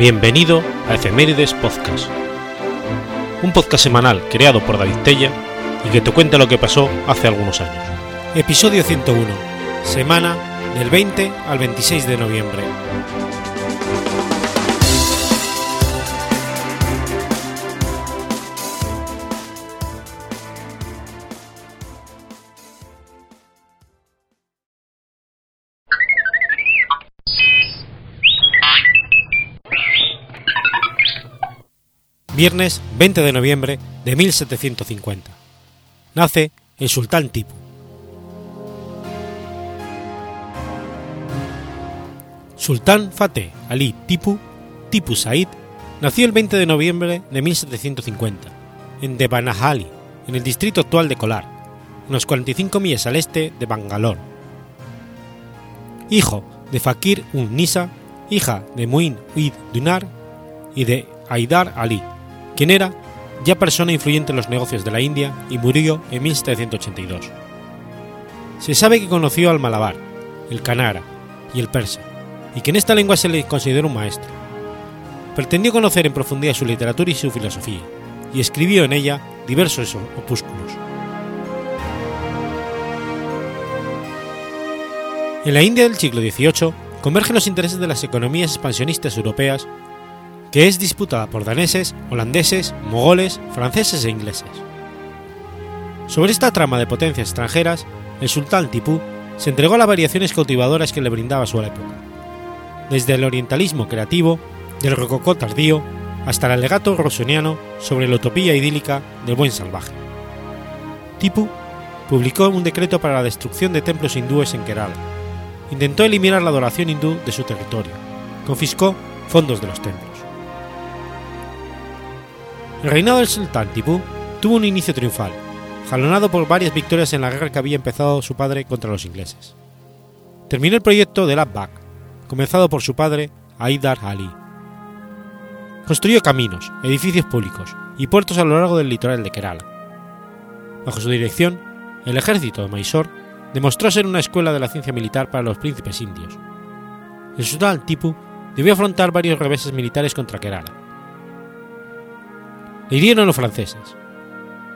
Bienvenido a Efemérides Podcast, un podcast semanal creado por David Tella y que te cuenta lo que pasó hace algunos años. Episodio 101, semana del 20 al 26 de noviembre. Viernes 20 de noviembre de 1750. Nace el sultán Tipu. Sultán Fateh Ali Tipu, Tipu Said, nació el 20 de noviembre de 1750 en Devanagari, en el distrito actual de Kolar, unos 45 millas al este de Bangalore. Hijo de Fakir un Nisa, hija de Muin Uid Dunar y de Haidar Ali, quien era ya persona influyente en los negocios de la India y murió en 1782. Se sabe que conoció al malabar, el canara y el persa, y que en esta lengua se le consideró un maestro. Pretendió conocer en profundidad su literatura y su filosofía, y escribió en ella diversos opúsculos. En la India del siglo XVIII convergen los intereses de las economías expansionistas europeas, que es disputada por daneses, holandeses, mogoles, franceses e ingleses. Sobre esta trama de potencias extranjeras, el sultán Tipú se entregó a las variaciones cautivadoras que le brindaba su época, desde el orientalismo creativo, del rococó tardío, hasta el alegato rossoniano sobre la utopía idílica del buen salvaje. Tipu publicó un decreto para la destrucción de templos hindúes en Kerala, intentó eliminar la adoración hindú de su territorio, confiscó fondos de los templos. El reinado del sultán Tipú tuvo un inicio triunfal, jalonado por varias victorias en la guerra que había empezado su padre contra los ingleses. Terminó el proyecto del Abbaq, comenzado por su padre Haidar Ali. Construyó caminos, edificios públicos y puertos a lo largo del litoral de Kerala. Bajo su dirección, el ejército de Mysore demostró ser una escuela de la ciencia militar para los príncipes indios. El sultán Tipu debió afrontar varios reveses militares contra Kerala. Le hirieron los franceses.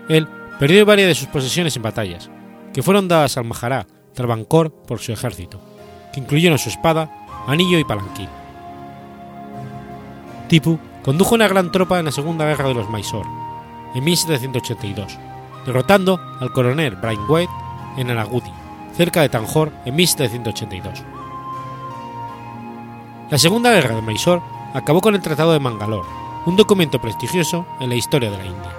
Él perdió varias de sus posesiones en batallas, que fueron dadas al Mahará Travancore por su ejército, que incluyeron su espada, anillo y palanquín. Tipu condujo una gran tropa en la Segunda Guerra de los Mysore, en 1782, derrotando al coronel Brian White en Alagudi, cerca de Tanjore, en 1782. La Segunda Guerra de Mysore acabó con el Tratado de Mangalore, un documento prestigioso en la historia de la India.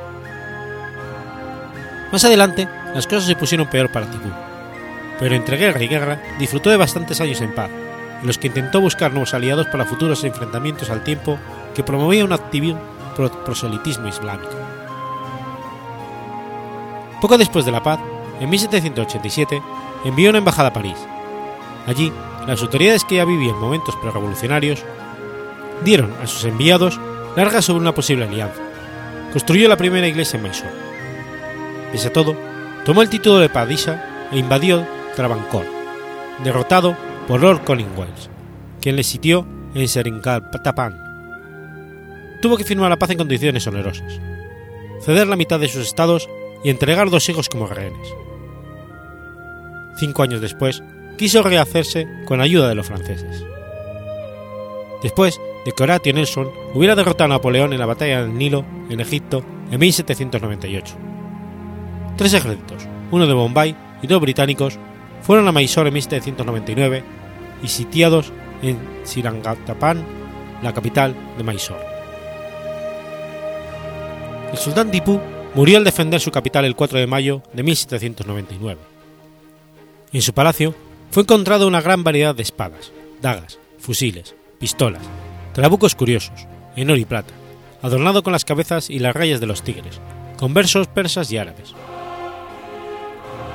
Más adelante, las cosas se pusieron peor para Tipu, pero entre guerra y guerra disfrutó de bastantes años en paz, en los que intentó buscar nuevos aliados para futuros enfrentamientos al tiempo que promovía un activo proselitismo islámico. Poco después de la paz, en 1787, envió una embajada a París. Allí, las autoridades que ya vivían momentos prerevolucionarios dieron a sus enviados largas sobre una posible alianza. Construyó la primera iglesia en Mysore. Pese a todo, tomó el título de Padisha e invadió Travancore, derrotado por Lord Collingwood, quien le sitió en Seringapatam. Tuvo que firmar la paz en condiciones onerosas, ceder la mitad de sus estados y entregar dos hijos como rehenes. Cinco años después, quiso rehacerse con ayuda de los franceses. Después de que Horatio Nelson hubiera derrotado a Napoleón en la batalla del Nilo, en Egipto, en 1798. Tres ejércitos, uno de Bombay y dos británicos, fueron a Mysore en 1799 y sitiados en Sirangatapan, la capital de Mysore. El sultán Tipu murió al defender su capital el 4 de mayo de 1799. En su palacio fue encontrada una gran variedad de espadas, dagas, fusiles, pistolas, trabucos curiosos, en oro y plata, adornado con las cabezas y las rayas de los tigres, con versos persas y árabes.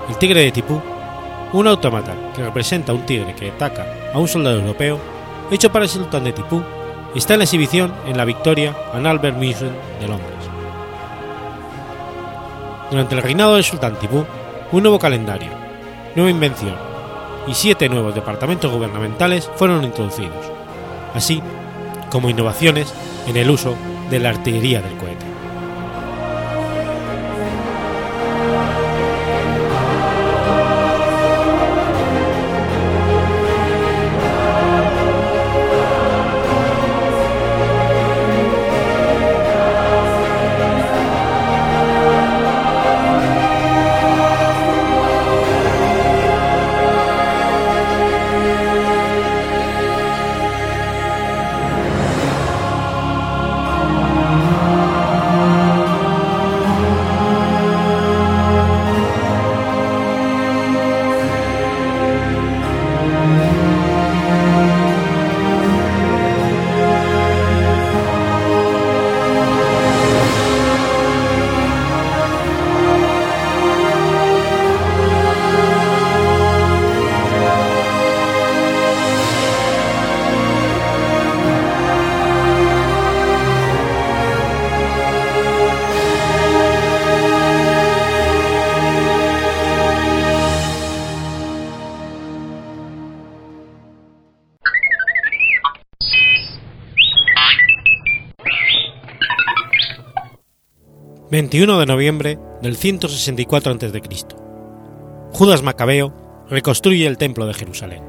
El tigre de Tipú, un autómata que representa a un tigre que ataca a un soldado europeo, hecho para el sultán de Tipú, está en la exhibición en la Victoria and Albert Museum de Londres. Durante el reinado del sultán Tipú, un nuevo calendario, nueva invención y siete nuevos departamentos gubernamentales fueron introducidos, así como innovaciones en el uso de la artillería del cohete. 21 de noviembre del 164 a.C. Judas Macabeo reconstruye el Templo de Jerusalén.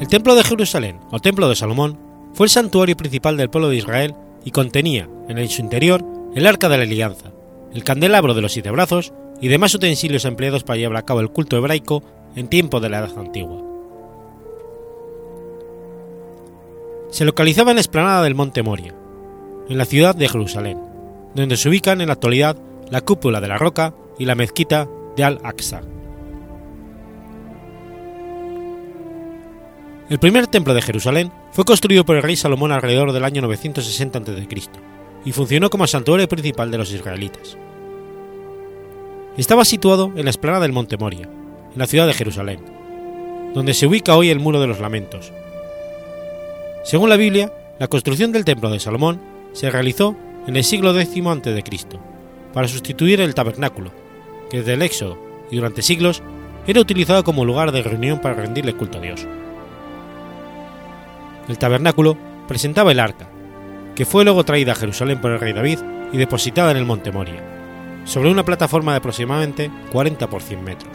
El Templo de Jerusalén, o Templo de Salomón, fue el santuario principal del pueblo de Israel y contenía, en su interior, el Arca de la Alianza, el candelabro de los siete brazos y demás utensilios empleados para llevar a cabo el culto hebraico en tiempo de la Edad Antigua. Se localizaba en la explanada del Monte Moria, en la ciudad de Jerusalén, donde se ubican en la actualidad la cúpula de la roca y la mezquita de Al-Aqsa. El primer templo de Jerusalén fue construido por el rey Salomón alrededor del año 960 a.C. y funcionó como santuario principal de los israelitas. Estaba situado en la explanada del Monte Moria, en la ciudad de Jerusalén, donde se ubica hoy el Muro de los Lamentos, según la Biblia, la construcción del templo de Salomón se realizó en el siglo X a.C., para sustituir el tabernáculo, que desde el Éxodo y durante siglos era utilizado como lugar de reunión para rendirle culto a Dios. El tabernáculo presentaba el arca, que fue luego traída a Jerusalén por el rey David y depositada en el monte Moria, sobre una plataforma de aproximadamente 40 por 100 metros.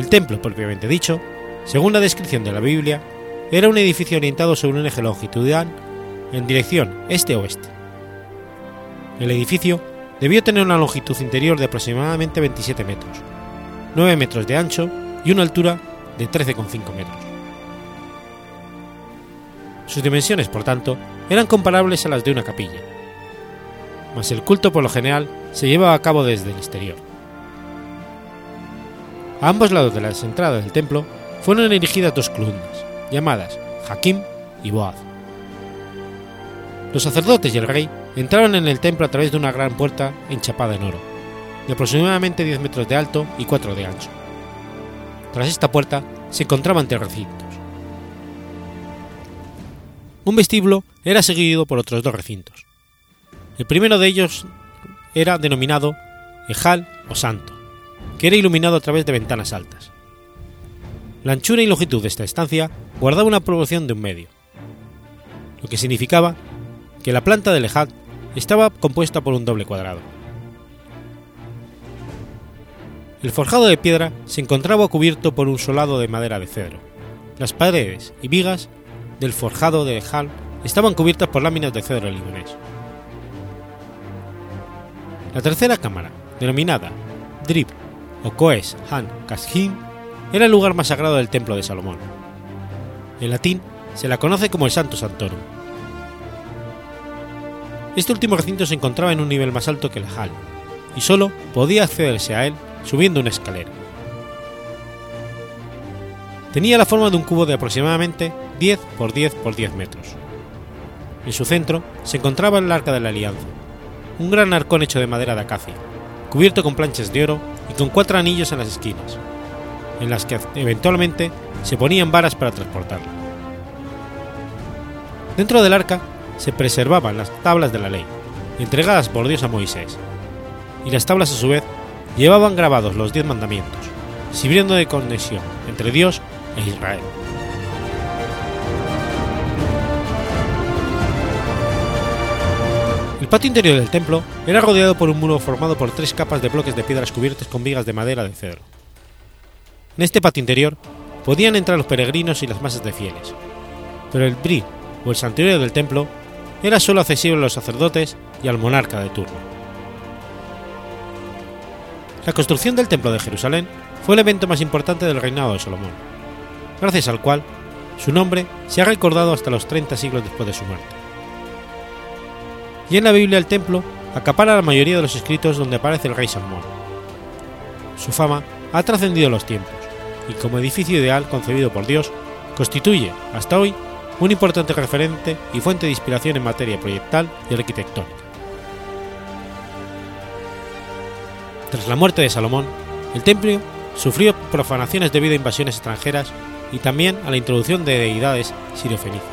El templo, propiamente dicho, según la descripción de la Biblia, era un edificio orientado sobre un eje longitudinal en dirección este-oeste. El edificio debió tener una longitud interior de aproximadamente 27 metros, 9 metros de ancho y una altura de 13,5 metros. Sus dimensiones, por tanto, eran comparables a las de una capilla, mas el culto por lo general se llevaba a cabo desde el exterior. A ambos lados de las entradas del templo fueron erigidas dos columnas, llamadas Hakim y Boaz. Los sacerdotes y el rey entraron en el templo a través de una gran puerta enchapada en oro, de aproximadamente 10 metros de alto y 4 de ancho. Tras esta puerta se encontraban tres recintos. Un vestíbulo era seguido por otros dos recintos. El primero de ellos era denominado Ejal o Santo, que era iluminado a través de ventanas altas. La anchura y longitud de esta estancia guardaba una proporción de un medio, lo que significaba que la planta del Ejad estaba compuesta por un doble cuadrado. El forjado de piedra se encontraba cubierto por un solado de madera de cedro. Las paredes y vigas del forjado de Ejal estaban cubiertas por láminas de cedro libanés. La tercera cámara, denominada Drip o Koes Han Kashin, era el lugar más sagrado del templo de Salomón. En latín se la conoce como el Santo Santorum. Este último recinto se encontraba en un nivel más alto que el hall, y solo podía accederse a él subiendo una escalera. Tenía la forma de un cubo de aproximadamente 10 por 10 por 10 metros. En su centro se encontraba el Arca de la Alianza, un gran arcón hecho de madera de acacia, cubierto con planchas de oro y con cuatro anillos en las esquinas, en las que eventualmente se ponían varas para transportarla. Dentro del arca se preservaban las tablas de la ley, entregadas por Dios a Moisés, y las tablas a su vez llevaban grabados los diez mandamientos, sirviendo de conexión entre Dios e Israel. El patio interior del templo era rodeado por un muro formado por tres capas de bloques de piedras cubiertas con vigas de madera de cedro. En este patio interior podían entrar los peregrinos y las masas de fieles, pero el bri o el santuario del templo era solo accesible a los sacerdotes y al monarca de turno. La construcción del templo de Jerusalén fue el evento más importante del reinado de Salomón, gracias al cual su nombre se ha recordado hasta los 30 siglos después de su muerte. Y en la Biblia el templo acapara la mayoría de los escritos donde aparece el rey Salomón. Su fama ha trascendido los tiempos, y como edificio ideal concebido por Dios, constituye, hasta hoy, un importante referente y fuente de inspiración en materia proyectal y arquitectónica. Tras la muerte de Salomón, el templo sufrió profanaciones debido a invasiones extranjeras y también a la introducción de deidades sirofenicias.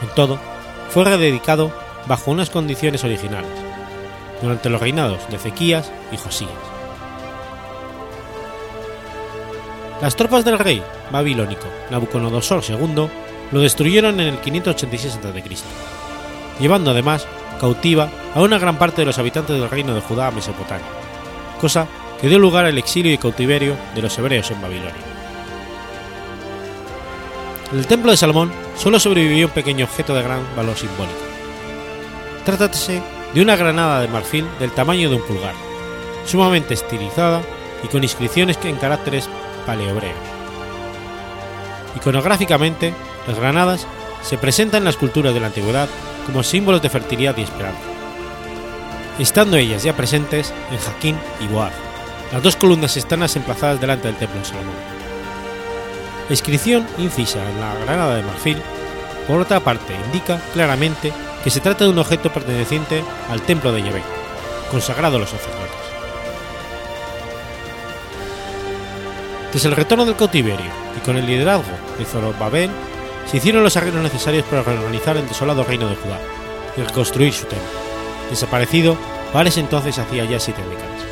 Con todo, fue rededicado bajo unas condiciones originales, durante los reinados de Ezequías y Josías. Las tropas del rey babilónico Nabucodonosor II lo destruyeron en el 586 a.C., llevando además cautiva a una gran parte de los habitantes del reino de Judá a Mesopotamia, cosa que dio lugar al exilio y cautiverio de los hebreos en Babilonia. En el templo de Salomón solo sobrevivió un pequeño objeto de gran valor simbólico. Trátate de una granada de marfil del tamaño de un pulgar, sumamente estilizada y con inscripciones en caracteres paleobreos. Iconográficamente, las granadas se presentan en las culturas de la antigüedad como símbolos de fertilidad y esperanza, estando ellas ya presentes en Jaquín y Boaz, las dos columnas estanas emplazadas delante del templo de Salomón. La inscripción incisa en la granada de marfil, por otra parte, indica claramente que se trata de un objeto perteneciente al templo de Yahvé, consagrado a los sacerdotes. Tras el retorno del cautiverio y con el liderazgo de Zorobabel, se hicieron los arreglos necesarios para reorganizar el desolado reino de Judá y reconstruir su templo, desaparecido para ese entonces hacía ya siete décadas.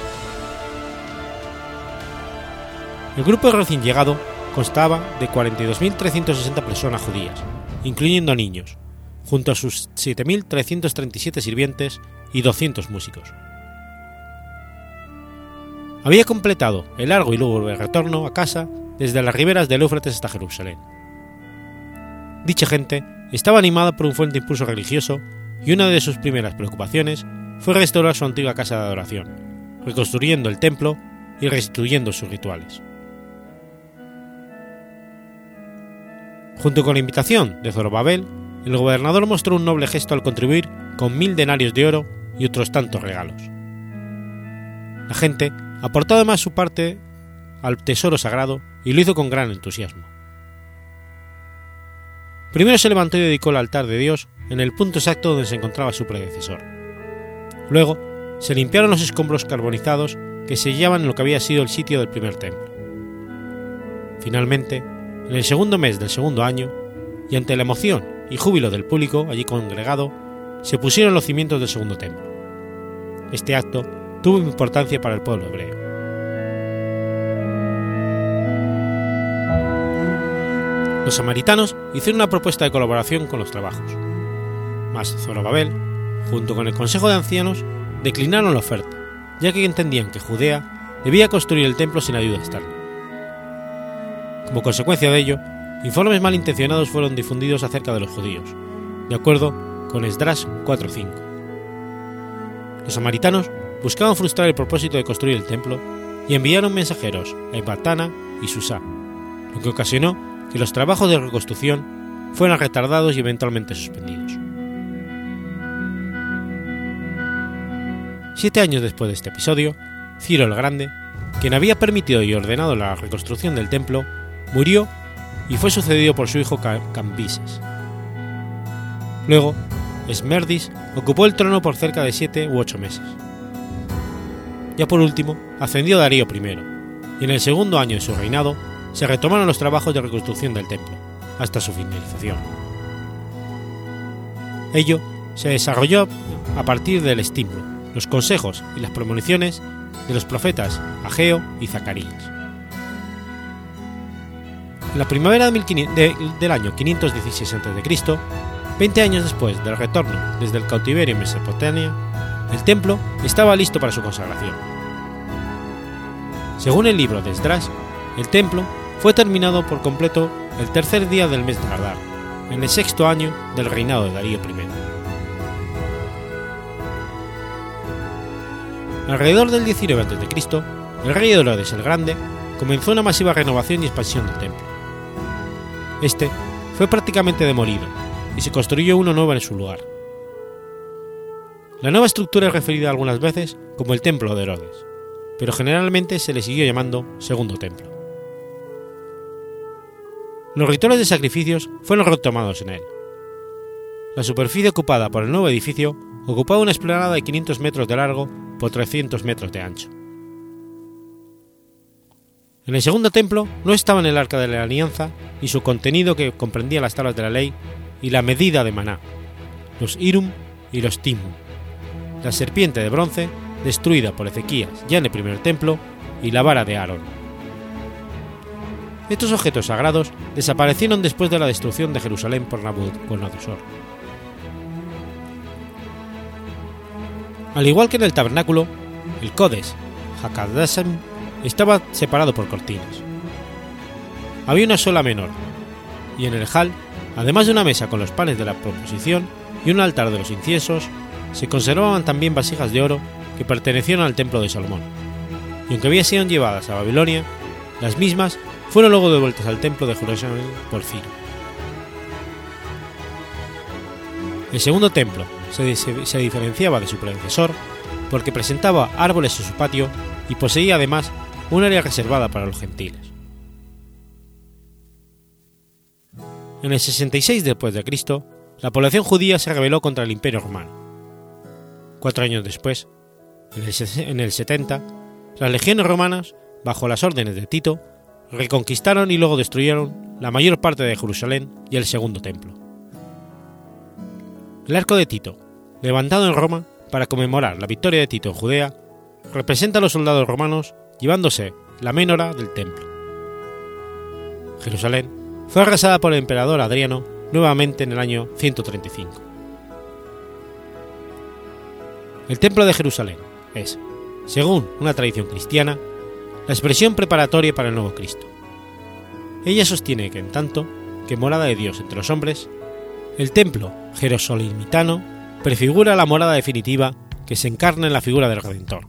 El grupo recién llegado constaba de 42.360 personas judías, incluyendo niños, junto a sus 7.337 sirvientes y 200 músicos. Había completado el largo y lúgubre retorno a casa desde las riberas del Éufrates hasta Jerusalén. Dicha gente estaba animada por un fuerte impulso religioso y una de sus primeras preocupaciones fue restaurar su antigua casa de adoración, reconstruyendo el templo y restituyendo sus rituales. Junto con la invitación de Zorobabel, el gobernador mostró un noble gesto al contribuir con mil denarios de oro y otros tantos regalos. La gente aportó además su parte al tesoro sagrado y lo hizo con gran entusiasmo. Primero se levantó y dedicó el altar de Dios en el punto exacto donde se encontraba su predecesor. Luego se limpiaron los escombros carbonizados que se hallaban en lo que había sido el sitio del primer templo. Finalmente, en el segundo mes del segundo año, y ante la emoción y júbilo del público allí congregado, se pusieron los cimientos del segundo templo. Este acto tuvo importancia para el pueblo hebreo. Los samaritanos hicieron una propuesta de colaboración con los trabajos. Mas Zorobabel, junto con el Consejo de Ancianos, declinaron la oferta, ya que entendían que Judea debía construir el templo sin ayuda externa. Como consecuencia de ello, informes malintencionados fueron difundidos acerca de los judíos, de acuerdo con Esdras 4.5. Los samaritanos buscaban frustrar el propósito de construir el templo y enviaron mensajeros a Ebatana y Susá, lo que ocasionó que los trabajos de reconstrucción fueran retardados y eventualmente suspendidos. Siete años después de este episodio, Ciro el Grande, quien había permitido y ordenado la reconstrucción del templo, murió y fue sucedido por su hijo Cambises. Luego, Esmerdis ocupó el trono por cerca de siete u ocho meses. Ya por último, ascendió Darío I, y en el segundo año de su reinado se retomaron los trabajos de reconstrucción del templo, hasta su finalización. Ello se desarrolló a partir del estímulo, los consejos y las premoniciones de los profetas Ageo y Zacarías. En la primavera del año 516 a.C., 20 años después del retorno desde el cautiverio en Mesopotamia, el templo estaba listo para su consagración. Según el libro de Esdras, el templo fue terminado por completo el tercer día del mes de Adar, en el sexto año del reinado de Darío I. Alrededor del 19 a.C., el rey Herodes el Grande comenzó una masiva renovación y expansión del templo. Este fue prácticamente demolido y se construyó uno nuevo en su lugar. La nueva estructura es referida algunas veces como el Templo de Herodes, pero generalmente se le siguió llamando Segundo Templo. Los rituales de sacrificios fueron retomados en él. La superficie ocupada por el nuevo edificio ocupaba una explanada de 500 metros de largo por 300 metros de ancho. En el segundo templo no estaban el arca de la alianza y su contenido que comprendía las tablas de la ley y la medida de maná, los Irum y los Timum, la serpiente de bronce destruida por Ezequías ya en el primer templo y la vara de Aarón. Estos objetos sagrados desaparecieron después de la destrucción de Jerusalén por Nabucodonosor. Al igual que en el tabernáculo, el Codes Hakadasem estaba separado por cortinas. Había una sola menor, y en el hall, además de una mesa con los panes de la proposición y un altar de los inciensos, se conservaban también vasijas de oro que pertenecían al templo de Salomón, y aunque habían sido llevadas a Babilonia, las mismas fueron luego devueltas al templo de Jerusalén por Ciro. El segundo templo se, diferenciaba de su predecesor porque presentaba árboles en su patio y poseía además un área reservada para los gentiles. En el 66 después de Cristo, la población judía se rebeló contra el Imperio romano. Cuatro años después, en el 70, las legiones romanas, bajo las órdenes de Tito, reconquistaron y luego destruyeron la mayor parte de Jerusalén y el segundo templo. El arco de Tito, levantado en Roma para conmemorar la victoria de Tito en Judea, representa a los soldados romanos llevándose la menora del templo. Jerusalén fue arrasada por el emperador Adriano nuevamente en el año 135. El templo de Jerusalén es, según una tradición cristiana, la expresión preparatoria para el nuevo Cristo. Ella sostiene que en tanto que morada de Dios entre los hombres, el templo jerosolimitano prefigura la morada definitiva que se encarna en la figura del Redentor.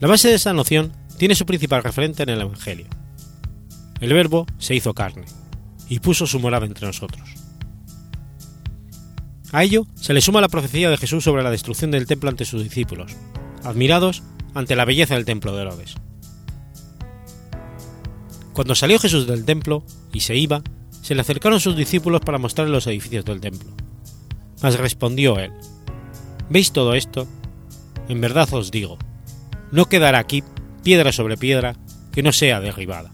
La base de esa noción tiene su principal referente en el Evangelio. El Verbo se hizo carne y puso su morada entre nosotros. A ello se le suma la profecía de Jesús sobre la destrucción del templo ante sus discípulos, admirados ante la belleza del templo de Herodes. Cuando salió Jesús del templo y se iba, se le acercaron sus discípulos para mostrarle los edificios del templo. Mas respondió él, ¿Veis todo esto? En verdad os digo, no quedará aquí piedra sobre piedra que no sea derribada.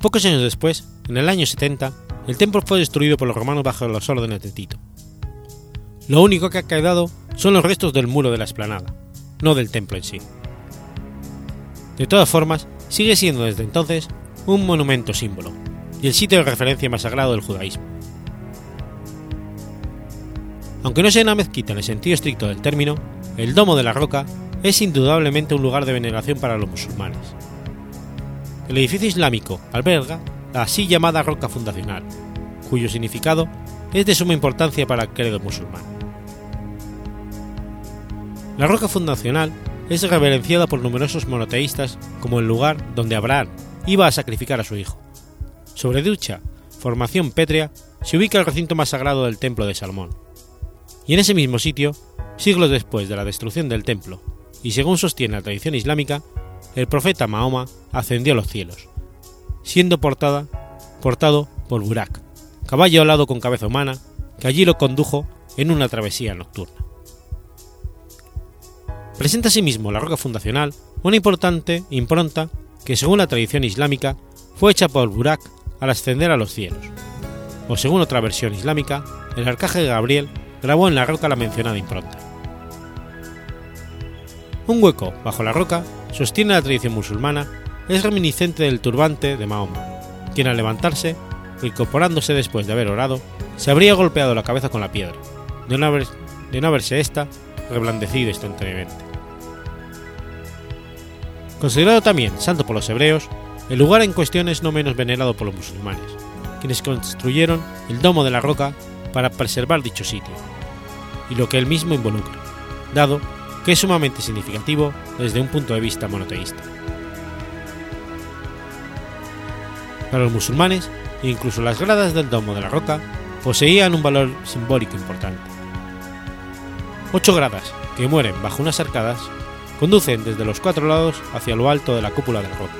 Pocos años después, en el año 70, el templo fue destruido por los romanos bajo las órdenes de Tito. Lo único que ha quedado son los restos del muro de la explanada, no del templo en sí. De todas formas, sigue siendo desde entonces un monumento símbolo y el sitio de referencia más sagrado del judaísmo. Aunque no sea una mezquita en el sentido estricto del término, el Domo de la Roca es indudablemente un lugar de veneración para los musulmanes. El edificio islámico alberga la así llamada roca fundacional, cuyo significado es de suma importancia para el credo musulmán. La roca fundacional es reverenciada por numerosos monoteístas como el lugar donde Abraham iba a sacrificar a su hijo. Sobre dicha formación pétrea se ubica el recinto más sagrado del templo de Salomón, y en ese mismo sitio, siglos después de la destrucción del templo, y según sostiene la tradición islámica, el profeta Mahoma ascendió a los cielos, siendo portada, portado por Burak, caballo alado con cabeza humana, que allí lo condujo en una travesía nocturna. Presenta asimismo la roca fundacional una importante impronta que según la tradición islámica fue hecha por Burak al ascender a los cielos, o según otra versión islámica, el arcángel Gabriel grabó en la roca la mencionada impronta. Un hueco bajo la roca, sostiene la tradición musulmana, es reminiscente del turbante de Mahoma, quien al levantarse, incorporándose después de haber orado, se habría golpeado la cabeza con la piedra, de no, haberse ésta reblandecido instantáneamente. Considerado también santo por los hebreos, el lugar en cuestión es no menos venerado por los musulmanes, quienes construyeron el domo de la roca para preservar dicho sitio, y lo que él mismo involucra, dado que es sumamente significativo desde un punto de vista monoteísta. Para los musulmanes, incluso las gradas del domo de la roca poseían un valor simbólico importante. Ocho gradas, que mueren bajo unas arcadas, conducen desde los cuatro lados hacia lo alto de la cúpula de la roca.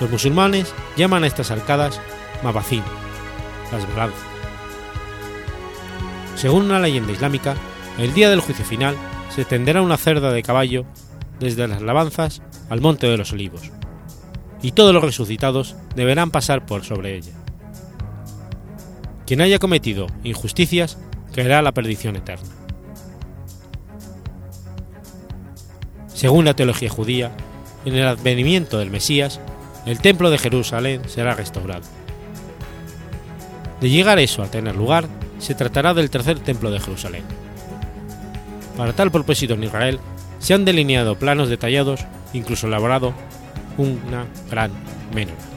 Los musulmanes llaman a estas arcadas Mabacín, las balanzas. Según una leyenda islámica, el día del juicio final se tenderá una cerda de caballo desde las alabanzas al monte de los olivos, y todos los resucitados deberán pasar por sobre ella. Quien haya cometido injusticias caerá a la perdición eterna. Según la teología judía, en el advenimiento del Mesías, el templo de Jerusalén será restaurado. De llegar eso a tener lugar, se tratará del tercer templo de Jerusalén. Para tal propósito en Israel se han delineado planos detallados, incluso elaborado una gran menora.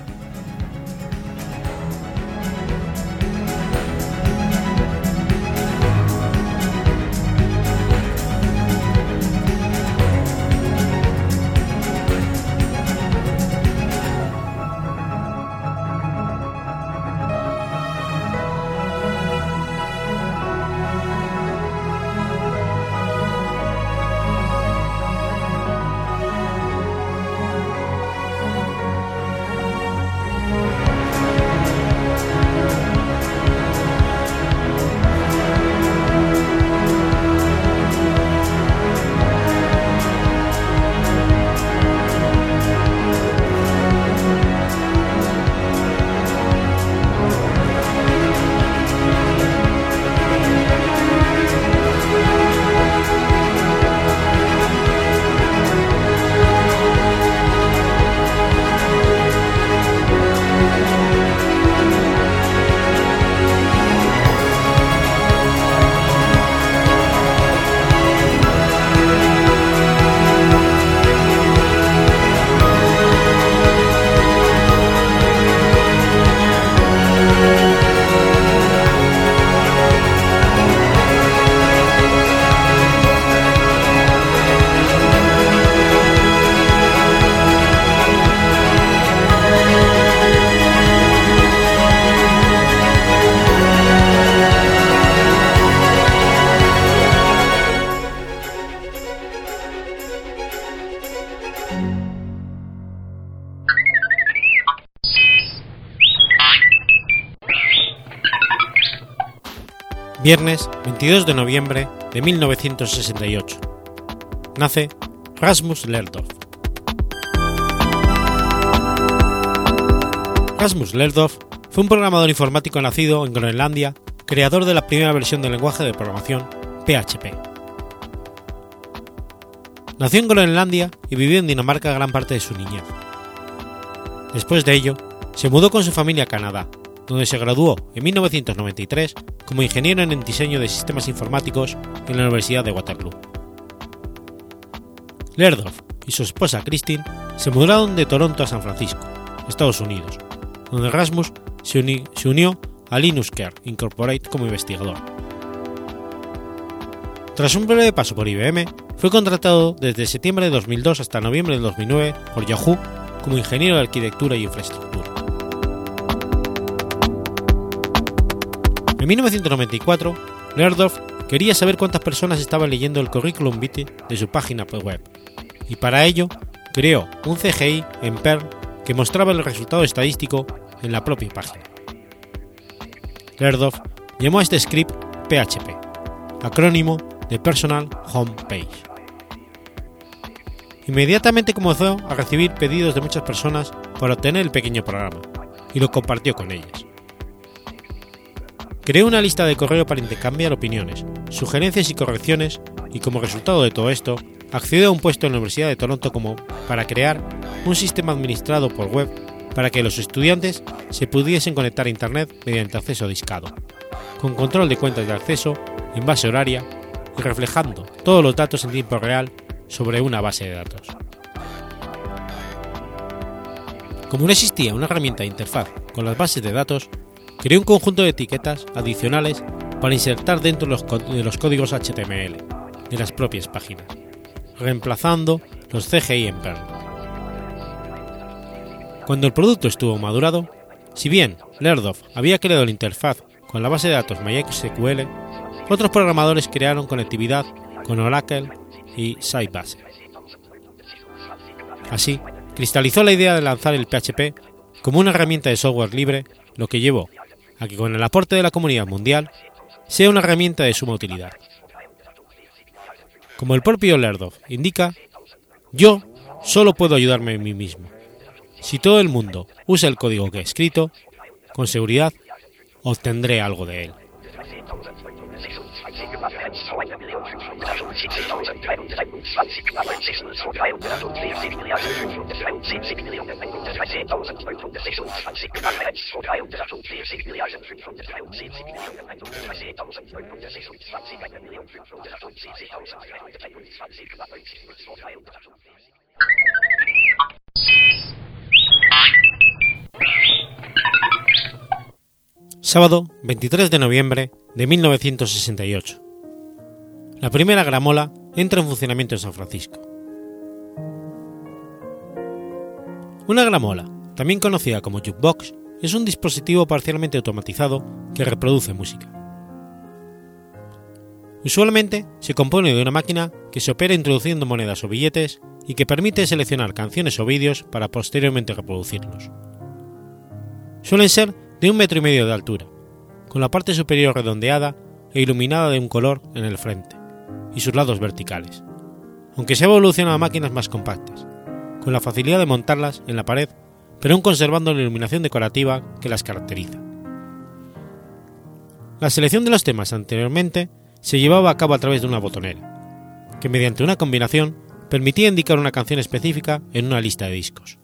Viernes 22 de noviembre de 1968. Nace Rasmus Lerdorf. Rasmus Lerdorf fue un programador informático nacido en Groenlandia, creador de la primera versión del lenguaje de programación PHP. Nació en Groenlandia y vivió en Dinamarca gran parte de su niñez. Después de ello, se mudó con su familia a Canadá, donde se graduó en 1993 como ingeniero en diseño de sistemas informáticos en la Universidad de Waterloo. Lerdorf y su esposa Christine se mudaron de Toronto a San Francisco, Estados Unidos, donde Rasmus se, unió a Linux Care Incorporated como investigador. Tras un breve paso por IBM, fue contratado desde septiembre de 2002 hasta noviembre de 2009 por Yahoo como ingeniero de arquitectura y infraestructura. En 1994, Lerdorf quería saber cuántas personas estaban leyendo el curriculum vitae de su página web, y para ello creó un CGI en Perl que mostraba el resultado estadístico en la propia página. Lerdorf llamó a este script PHP, acrónimo de Personal Home Page. Inmediatamente comenzó a recibir pedidos de muchas personas para obtener el pequeño programa, y lo compartió con ellas. Creó una lista de correo para intercambiar opiniones, sugerencias y correcciones y como resultado de todo esto, accedió a un puesto en la Universidad de Toronto como para crear un sistema administrado por web para que los estudiantes se pudiesen conectar a Internet mediante acceso discado, con control de cuentas de acceso en base horaria y reflejando todos los datos en tiempo real sobre una base de datos. Como no existía una herramienta de interfaz con las bases de datos, creó un conjunto de etiquetas adicionales para insertar dentro de los códigos HTML de las propias páginas, reemplazando los CGI en Perl. Cuando el producto estuvo madurado, si bien Lerdov había creado la interfaz con la base de datos MySQL, otros programadores crearon conectividad con Oracle y Sybase. Así, cristalizó la idea de lanzar el PHP como una herramienta de software libre, lo que llevó a que con el aporte de la comunidad mundial sea una herramienta de suma utilidad. Como el propio Lerdov indica, yo solo puedo ayudarme a mí mismo. Si todo el mundo usa el código que he escrito, con seguridad obtendré algo de él. Sábado 23 de noviembre de 1968. La primera gramola entra en funcionamiento en San Francisco. Una gramola, también conocida como jukebox, es un dispositivo parcialmente automatizado que reproduce música. Usualmente se compone de una máquina que se opera introduciendo monedas o billetes y que permite seleccionar canciones o vídeos para posteriormente reproducirlos. Suelen ser de un metro y medio de altura, con la parte superior redondeada e iluminada de un color en el frente, y sus lados verticales, aunque se ha evolucionado a máquinas más compactas, con la facilidad de montarlas en la pared, pero aún conservando la iluminación decorativa que las caracteriza. La selección de los temas anteriormente se llevaba a cabo a través de una botonera, que mediante una combinación permitía indicar una canción específica en una lista de discos.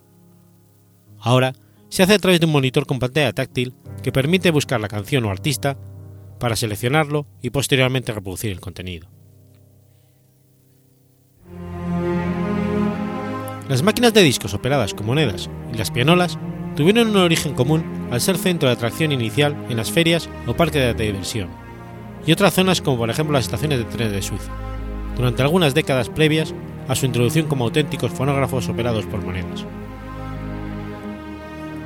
Ahora se hace a través de un monitor con pantalla táctil que permite buscar la canción o artista para seleccionarlo y posteriormente reproducir el contenido. Las máquinas de discos operadas con monedas y las pianolas tuvieron un origen común al ser centro de atracción inicial en las ferias o parques de diversión, y otras zonas como por ejemplo las estaciones de trenes de Suiza, durante algunas décadas previas a su introducción como auténticos fonógrafos operados por monedas.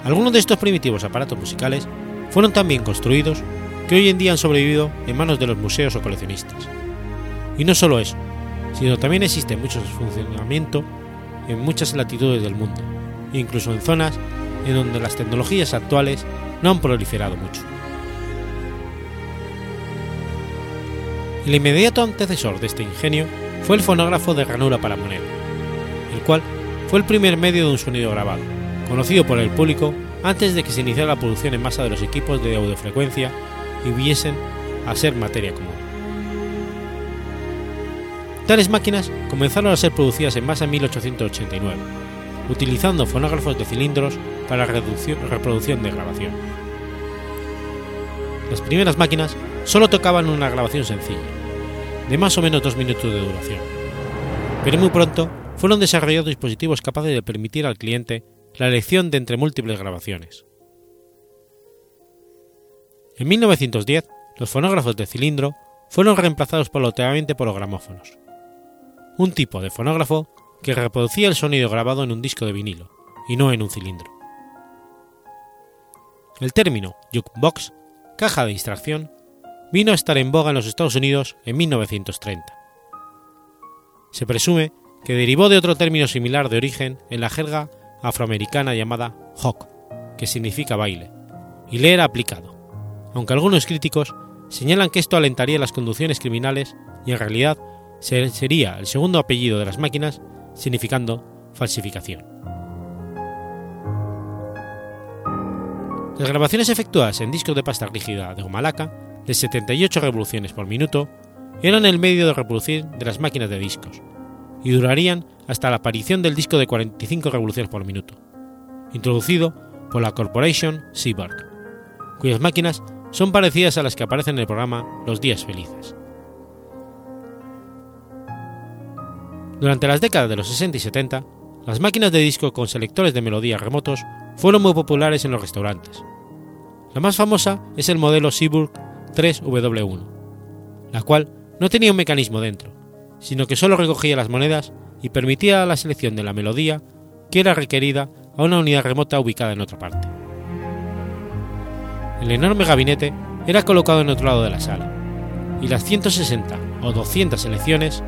Algunos de estos primitivos aparatos musicales fueron tan bien construidos que hoy en día han sobrevivido en manos de los museos o coleccionistas. Y no solo eso, sino también existe mucho funcionamiento en muchas latitudes del mundo, incluso en zonas en donde las tecnologías actuales no han proliferado mucho. El inmediato antecesor de este ingenio fue el fonógrafo de ranura para moneda, el cual fue el primer medio de un sonido grabado, conocido por el público antes de que se iniciara la producción en masa de los equipos de audiofrecuencia y hubiesen a ser materia común. Tales máquinas comenzaron a ser producidas en masa en 1889, utilizando fonógrafos de cilindros para reproducción de grabación. Las primeras máquinas solo tocaban una grabación sencilla, de más o menos dos minutos de duración, pero muy pronto fueron desarrollados dispositivos capaces de permitir al cliente la elección de entre múltiples grabaciones. En 1910, los fonógrafos de cilindro fueron reemplazados paulatinamente por los gramófonos, un tipo de fonógrafo que reproducía el sonido grabado en un disco de vinilo y no en un cilindro. El término jukebox, caja de distracción, vino a estar en boga en los Estados Unidos en 1930. Se presume que derivó de otro término similar de origen en la jerga afroamericana llamada hawk, que significa baile, y le era aplicado, aunque algunos críticos señalan que esto alentaría las conducciones criminales y en realidad sería el segundo apellido de las máquinas, significando falsificación. Las grabaciones efectuadas en discos de pasta rígida de goma laca, de 78 revoluciones por minuto, eran el medio de reproducir de las máquinas de discos, y durarían hasta la aparición del disco de 45 revoluciones por minuto, introducido por la Corporation Seabird, cuyas máquinas son parecidas a las que aparecen en el programa Los Días Felices. Durante las décadas de los 60 y 70, las máquinas de disco con selectores de melodías remotos fueron muy populares en los restaurantes. La más famosa es el modelo Seaburg 3W1, la cual no tenía un mecanismo dentro, sino que solo recogía las monedas y permitía la selección de la melodía que era requerida a una unidad remota ubicada en otra parte. El enorme gabinete era colocado en otro lado de la sala, y las 160 o 200 selecciones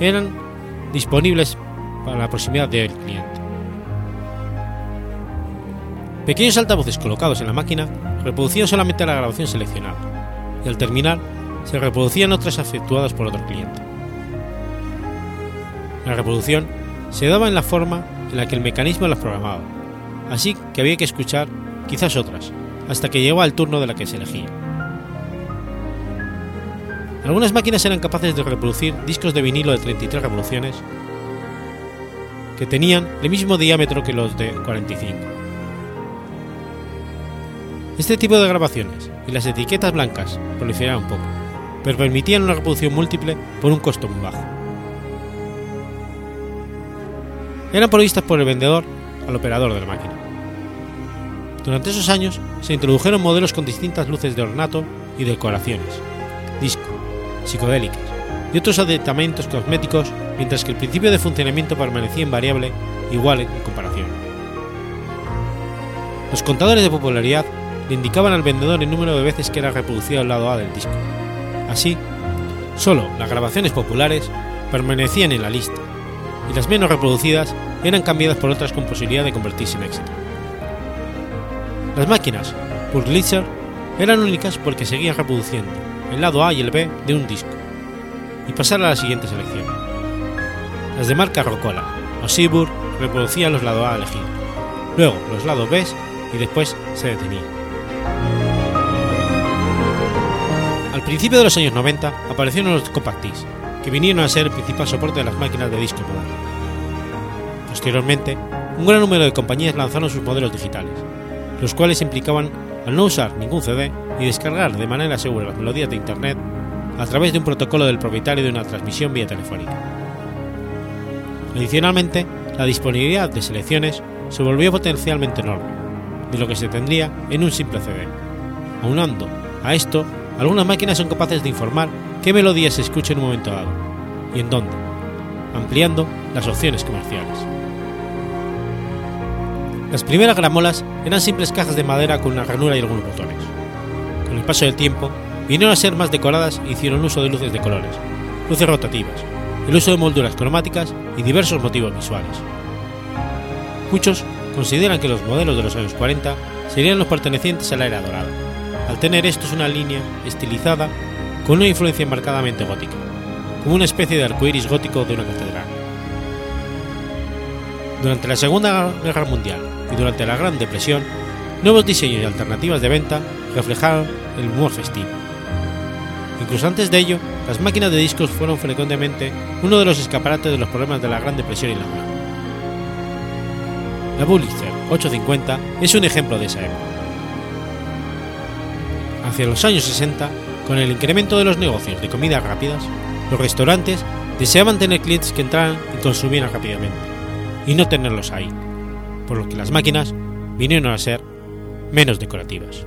eran disponibles para la proximidad del cliente. Pequeños altavoces colocados en la máquina reproducían solamente la grabación seleccionada, y al terminar se reproducían otras efectuadas por otro cliente. La reproducción se daba en la forma en la que el mecanismo las programaba, así que había que escuchar quizás otras, hasta que llegó al turno de la que se elegía. Algunas máquinas eran capaces de reproducir discos de vinilo de 33 revoluciones que tenían el mismo diámetro que los de 45. Este tipo de grabaciones y las etiquetas blancas proliferaron poco, pero permitían una reproducción múltiple por un costo muy bajo. Eran provistas por el vendedor al operador de la máquina. Durante esos años se introdujeron modelos con distintas luces de ornato y decoraciones, psicodélicas y otros aditamentos cosméticos, mientras que el principio de funcionamiento permanecía invariable, igual en comparación. Los contadores de popularidad le indicaban al vendedor el número de veces que era reproducido al lado A del disco. Así, solo las grabaciones populares permanecían en la lista, y las menos reproducidas eran cambiadas por otras con posibilidad de convertirse en éxito. Las máquinas Purlitzer eran únicas porque seguían reproduciendo el lado A y el B de un disco, y pasar a la siguiente selección. Las de marca Rocola o Seaburg reproducían los lados A elegidos, luego los lados B y después se detenían. Al principio de los años 90 aparecieron los compact discs, que vinieron a ser el principal soporte de las máquinas de disco modernas. Posteriormente, un gran número de compañías lanzaron sus modelos digitales, los cuales implicaban al no usar ningún CD y descargar de manera segura las melodías de Internet a través de un protocolo del propietario de una transmisión vía telefónica. Adicionalmente, la disponibilidad de selecciones se volvió potencialmente enorme, de lo que se tendría en un simple CD. Aunando a esto, algunas máquinas son capaces de informar qué melodía se escucha en un momento dado y en dónde, ampliando las opciones comerciales. Las primeras gramolas eran simples cajas de madera con una ranura y algunos botones. Con el paso del tiempo, vinieron a ser más decoradas e hicieron uso de luces de colores, luces rotativas, el uso de molduras cromáticas y diversos motivos visuales. Muchos consideran que los modelos de los años 40 serían los pertenecientes a la era dorada, al tener estos una línea estilizada con una influencia marcadamente gótica, como una especie de arcoíris gótico de una catedral. Durante la Segunda Guerra Mundial y durante la Gran Depresión, nuevos diseños y alternativas de venta reflejaron el humor festivo. Incluso antes de ello, las máquinas de discos fueron frecuentemente uno de los escaparates de los problemas de la Gran Depresión y la guerra. La Pulitzer 850 es un ejemplo de esa época. Hacia los años 60, con el incremento de los negocios de comidas rápidas, los restaurantes deseaban tener clientes que entraran y consumieran rápidamente, y no tenerlos ahí, por lo que las máquinas vinieron a ser menos decorativas.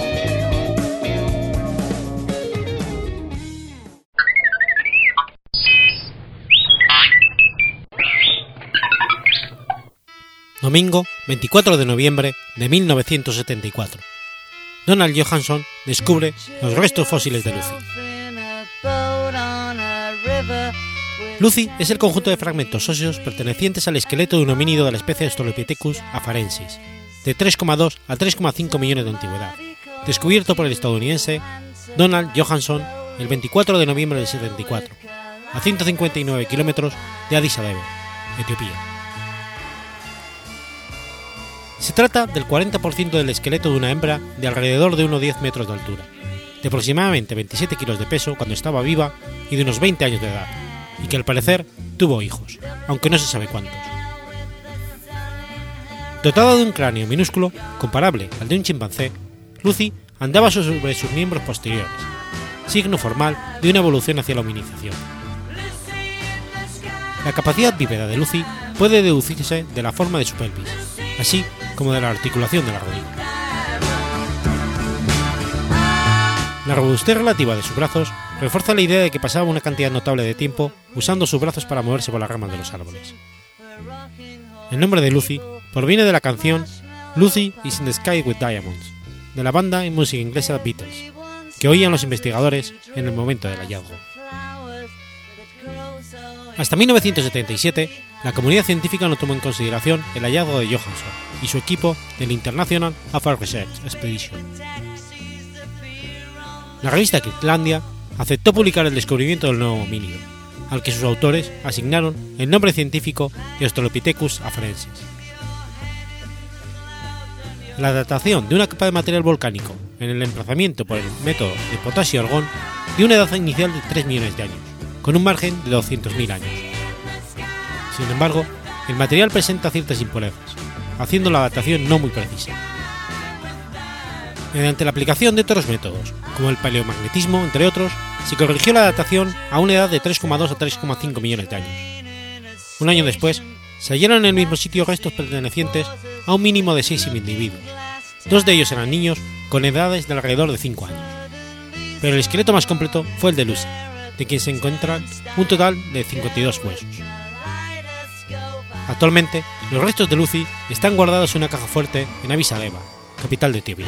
Domingo 24 de noviembre de 1974. Donald Johansson descubre los restos fósiles de Lucy. Lucy es el conjunto de fragmentos óseos pertenecientes al esqueleto de un homínido de la especie Australopithecus afarensis, de 3,2 a 3,5 millones de antigüedad, descubierto por el estadounidense Donald Johansson el 24 de noviembre del 74, a 159 kilómetros de Addis Abeba, Etiopía. Se trata del 40% del esqueleto de una hembra de alrededor de unos 10 metros de altura, de aproximadamente 27 kilos de peso cuando estaba viva y de unos 20 años de edad, y que al parecer tuvo hijos, aunque no se sabe cuántos. Dotada de un cráneo minúsculo, comparable al de un chimpancé, Lucy andaba sobre sus miembros posteriores, signo formal de una evolución hacia la hominización. La capacidad bípeda de Lucy puede deducirse de la forma de su pelvis, así como de la articulación de la rodilla. La robustez relativa de sus brazos refuerza la idea de que pasaba una cantidad notable de tiempo usando sus brazos para moverse por las ramas de los árboles. El nombre de Lucy proviene de la canción Lucy is in the Sky with Diamonds, de la banda y música inglesa Beatles, que oían los investigadores en el momento del hallazgo. Hasta 1977, la comunidad científica no tomó en consideración el hallazgo de Johansson y su equipo del International Affair Research Expedition. La revista Kirtlandia aceptó publicar el descubrimiento del nuevo homínido, al que sus autores asignaron el nombre científico de Australopithecus afarensis. La datación de una capa de material volcánico en el emplazamiento por el método de potasio-argón dio una edad inicial de 3 millones de años, con un margen de 200.000 años. Sin embargo, el material presenta ciertas impurezas, haciendo la datación no muy precisa. Mediante la aplicación de otros métodos, como el paleomagnetismo, entre otros, se corrigió la datación a una edad de 3,2 a 3,5 millones de años. Un año después, se hallaron en el mismo sitio restos pertenecientes a un mínimo de 6 individuos. Dos de ellos eran niños con edades de alrededor de 5 años. Pero el esqueleto más completo fue el de Lucy, de quien se encuentran un total de 52 huesos. Actualmente, los restos de Lucy están guardados en una caja fuerte en Addis Abeba, capital de Etiopía.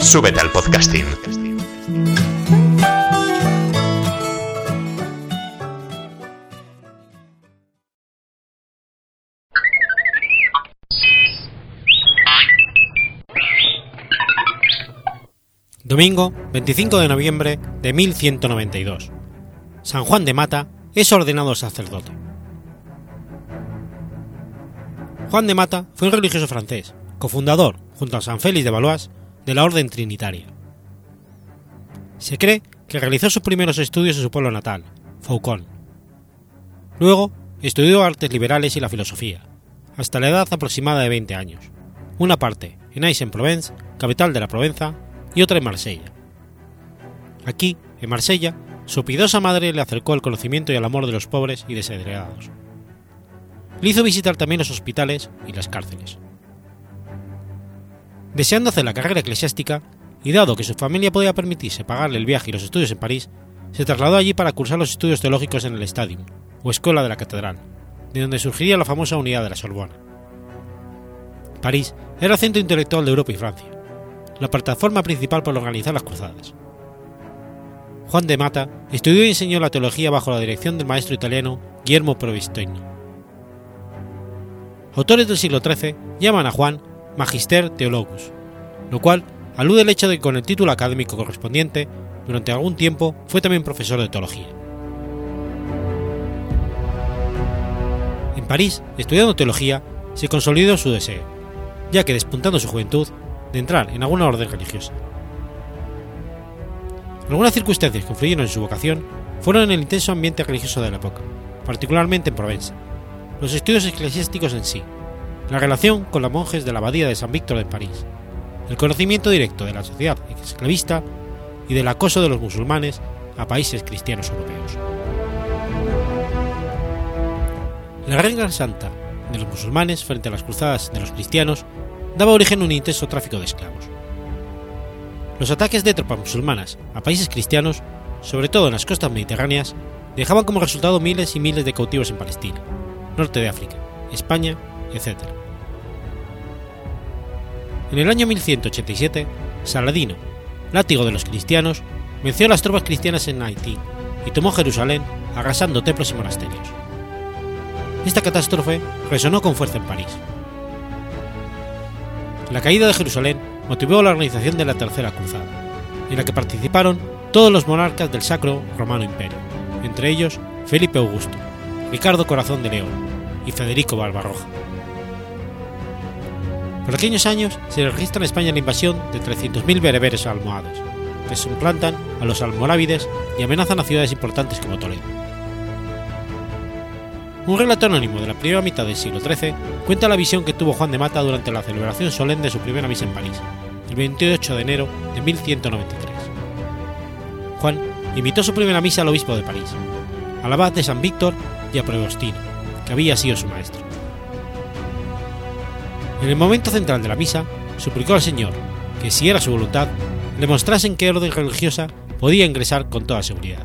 Súbete al podcasting. Domingo 25 de noviembre de 1192. San Juan de Mata es ordenado sacerdote. Juan de Mata fue un religioso francés, cofundador, junto a San Félix de Valois, de la Orden Trinitaria. Se cree que realizó sus primeros estudios en su pueblo natal, Faucon. Luego estudió artes liberales y la filosofía, hasta la edad aproximada de 20 años, una parte en Aix-en-Provence, capital de la Provenza, y otra en Marsella. Aquí, en Marsella, su pidosa madre le acercó el conocimiento y el amor de los pobres y desheredados. Le hizo visitar también los hospitales y las cárceles. Deseando hacer la carrera eclesiástica, y dado que su familia podía permitirse pagarle el viaje y los estudios en París, se trasladó allí para cursar los estudios teológicos en el Stadium, o Escuela de la Catedral, de donde surgiría la famosa unidad de la Sorbona. París era el centro intelectual de Europa y Francia, la plataforma principal para organizar las cruzadas. Juan de Mata estudió y enseñó la teología bajo la dirección del maestro italiano Guillermo Provistoni. Autores del siglo XIII llaman a Juan Magister Theologus, lo cual alude al hecho de que con el título académico correspondiente, durante algún tiempo fue también profesor de teología. En París, estudiando teología, se consolidó su deseo, ya que despuntando su juventud, de entrar en alguna orden religiosa. Algunas circunstancias que influyeron en su vocación fueron en el intenso ambiente religioso de la época, particularmente en Provenza, los estudios eclesiásticos en sí, la relación con los monjes de la abadía de San Víctor de París, el conocimiento directo de la sociedad esclavista y del acoso de los musulmanes a países cristianos europeos. La regla santa de los musulmanes frente a las cruzadas de los cristianos daba origen a un intenso tráfico de esclavos. Los ataques de tropas musulmanas a países cristianos, sobre todo en las costas mediterráneas, dejaban como resultado miles y miles de cautivos en Palestina, norte de África, España, etc. En el año 1187, Saladino, látigo de los cristianos, venció a las tropas cristianas en Haití y tomó Jerusalén, arrasando templos y monasterios. Esta catástrofe resonó con fuerza en París. La caída de Jerusalén motivó la organización de la Tercera Cruzada, en la que participaron todos los monarcas del Sacro Romano Imperio, entre ellos Felipe Augusto, Ricardo Corazón de León y Federico Barbarroja. Por aquellos años se registra en España la invasión de 300.000 bereberes almohades, que suplantan a los almorávides y amenazan a ciudades importantes como Toledo. Un relato anónimo de la primera mitad del siglo XIII cuenta la visión que tuvo Juan de Mata durante la celebración solemne de su primera misa en París, el 28 de enero de 1193. Juan invitó su primera misa al obispo de París, al abad de San Víctor y a Prebostino, que había sido su maestro. En el momento central de la misa, suplicó al Señor que, si era su voluntad, le mostrasen qué orden religiosa podía ingresar con toda seguridad.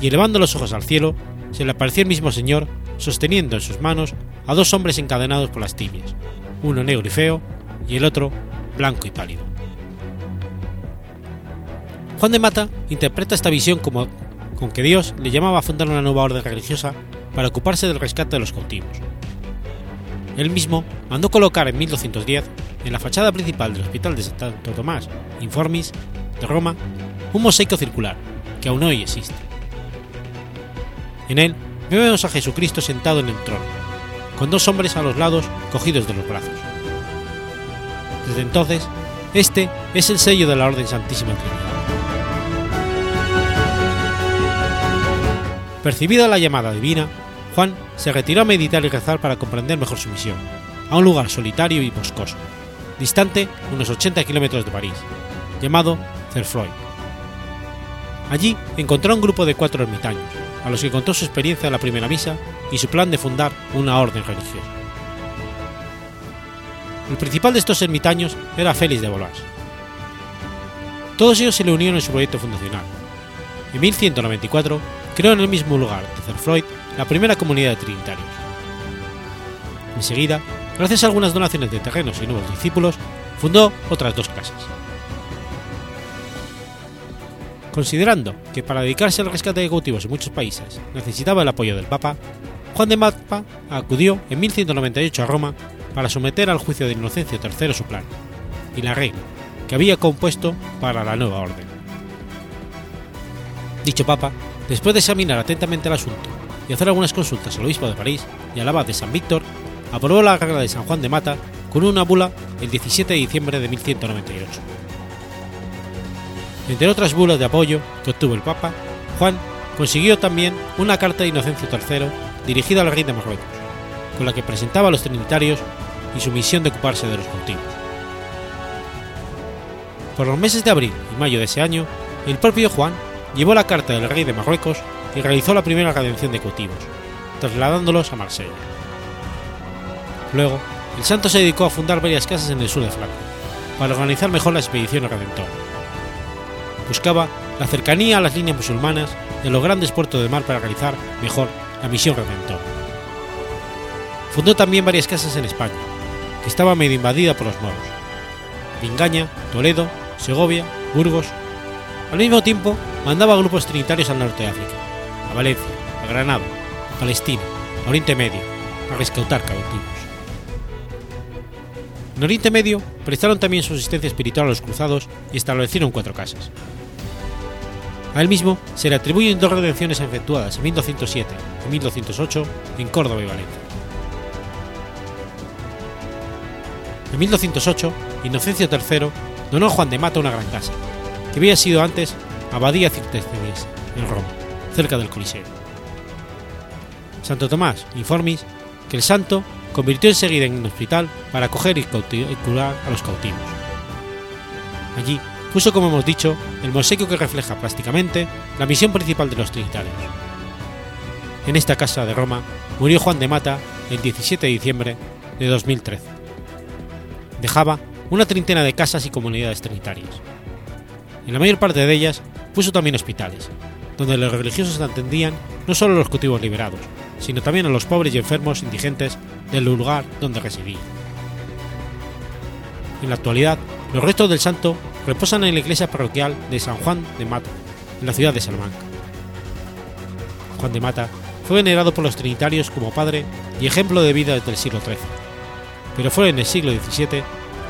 Y elevando los ojos al cielo, se le apareció el mismo Señor sosteniendo en sus manos a dos hombres encadenados por las tibias, uno negro y feo y el otro blanco y pálido. Juan de Mata interpreta esta visión como con que Dios le llamaba a fundar una nueva orden religiosa para ocuparse del rescate de los cautivos. Él mismo mandó colocar en 1210, en la fachada principal del Hospital de Santo Tomás, Informis, de Roma, un mosaico circular, que aún hoy existe. En él vemos a Jesucristo sentado en el trono, con dos hombres a los lados cogidos de los brazos. Desde entonces, este es el sello de la Orden Santísima Trinidad. Percibida la llamada divina, Juan se retiró a meditar y rezar para comprender mejor su misión, a un lugar solitario y boscoso, distante unos 80 kilómetros de París, llamado Cerfroy. Allí encontró un grupo de cuatro ermitaños, a los que contó su experiencia en la primera misa y su plan de fundar una orden religiosa. El principal de estos ermitaños era Félix de Volás. Todos ellos se le unieron en su proyecto fundacional. En 1194 creó en el mismo lugar de Cerfroy la primera comunidad de trinitarios. Enseguida, gracias a algunas donaciones de terrenos y nuevos discípulos, fundó otras dos casas. Considerando que para dedicarse al rescate de cautivos en muchos países necesitaba el apoyo del Papa, Juan de Mapa acudió en 1198 a Roma para someter al juicio de Inocencio III su plan, y la reina, que había compuesto para la nueva orden. Dicho Papa, después de examinar atentamente el asunto y hacer algunas consultas al obispo de París y al abad de San Víctor, aprobó la regla de San Juan de Mata con una bula el 17 de diciembre de 1198. Entre otras bulas de apoyo que obtuvo el Papa, Juan consiguió también una carta de Inocencio III dirigida al rey de Marruecos, con la que presentaba a los trinitarios y su misión de ocuparse de los cautivos. Por los meses de abril y mayo de ese año, el propio Juan llevó la carta del rey de Marruecos y realizó la primera redención de cautivos, trasladándolos a Marsella. Luego, el santo se dedicó a fundar varias casas en el sur de Francia, para organizar mejor la expedición redentora. Buscaba la cercanía a las líneas musulmanas de los grandes puertos de mar para realizar mejor la misión redentora. Fundó también varias casas en España, que estaba medio invadida por los moros. Vingaña, Toledo, Segovia, Burgos. Al mismo tiempo, mandaba grupos trinitarios al norte de África, a Valencia, a Granada, a Palestina, a Oriente Medio, a rescatar cautivos. En Oriente Medio prestaron también su asistencia espiritual a los cruzados y establecieron cuatro casas. A él mismo se le atribuyen dos redenciones efectuadas en 1207 y 1208 en Córdoba y Valencia. En 1208, Inocencio III donó a Juan de Mata una gran casa, que había sido antes abadía cisterciense en Roma, cerca del Coliseo. Santo Tomás informis que el santo convirtió enseguida en un hospital para acoger y, y curar a los cautivos. Allí puso, como hemos dicho, el mosaico que refleja plásticamente la misión principal de los trinitarios. En esta casa de Roma murió Juan de Mata el 17 de diciembre de 2013. Dejaba una treintena de casas y comunidades trinitarias. En la mayor parte de ellas puso también hospitales, donde los religiosos atendían no solo a los cautivos liberados, sino también a los pobres y enfermos indigentes del lugar donde residían. En la actualidad, los restos del santo reposan en la iglesia parroquial de San Juan de Mata, en la ciudad de Salamanca. Juan de Mata fue venerado por los trinitarios como padre y ejemplo de vida desde el siglo XIII, pero fue en el siglo XVII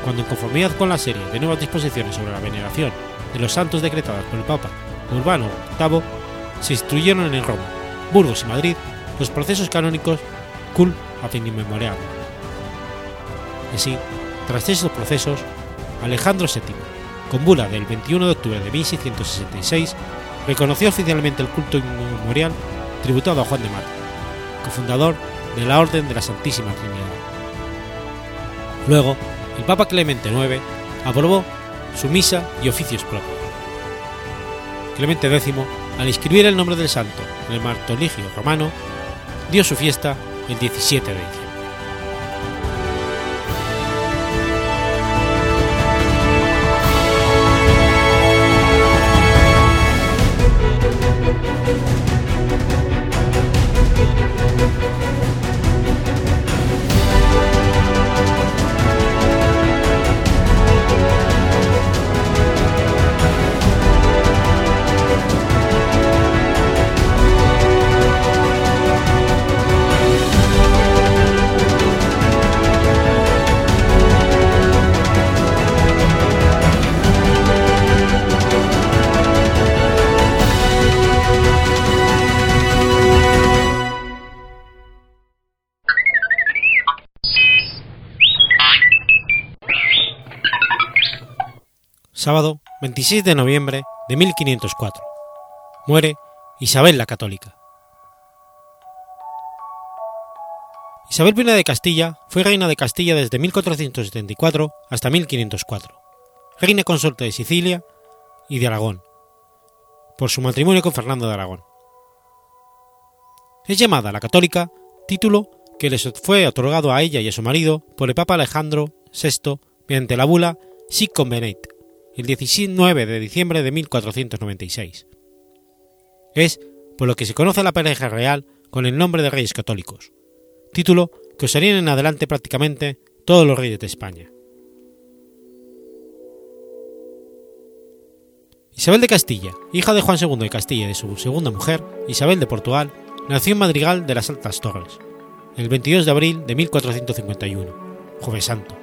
cuando, en conformidad con la serie de nuevas disposiciones sobre la veneración de los santos decretadas por el Papa Urbano VIII, se instruyeron en Roma, Burgos y Madrid los procesos canónicos cul ad immemoriam. Y así, tras esos procesos, Alejandro VII, con bula del 21 de octubre de 1666, reconoció oficialmente el culto inmemorial tributado a Juan de Mata, cofundador de la Orden de la Santísima Trinidad. Luego, el Papa Clemente IX aprobó su misa y oficios propios. Clemente X, al inscribir el nombre del santo en el martoligio romano, dio su fiesta el 17 de diciembre. Sábado 26 de noviembre de 1504. Muere Isabel la Católica. Isabel I de Castilla fue reina de Castilla desde 1474 hasta 1504, reina consorte de Sicilia y de Aragón, por su matrimonio con Fernando de Aragón. Es llamada la Católica, título que les fue otorgado a ella y a su marido por el Papa Alejandro VI mediante la bula Sic Convenit, el 19 de diciembre de 1496. Es por lo que se conoce a la pareja real con el nombre de Reyes Católicos, título que usarían en adelante prácticamente todos los reyes de España. Isabel de Castilla, hija de Juan II de Castilla y de su segunda mujer, Isabel de Portugal, nació en Madrigal de las Altas Torres, el 22 de abril de 1451, Jueves Santo,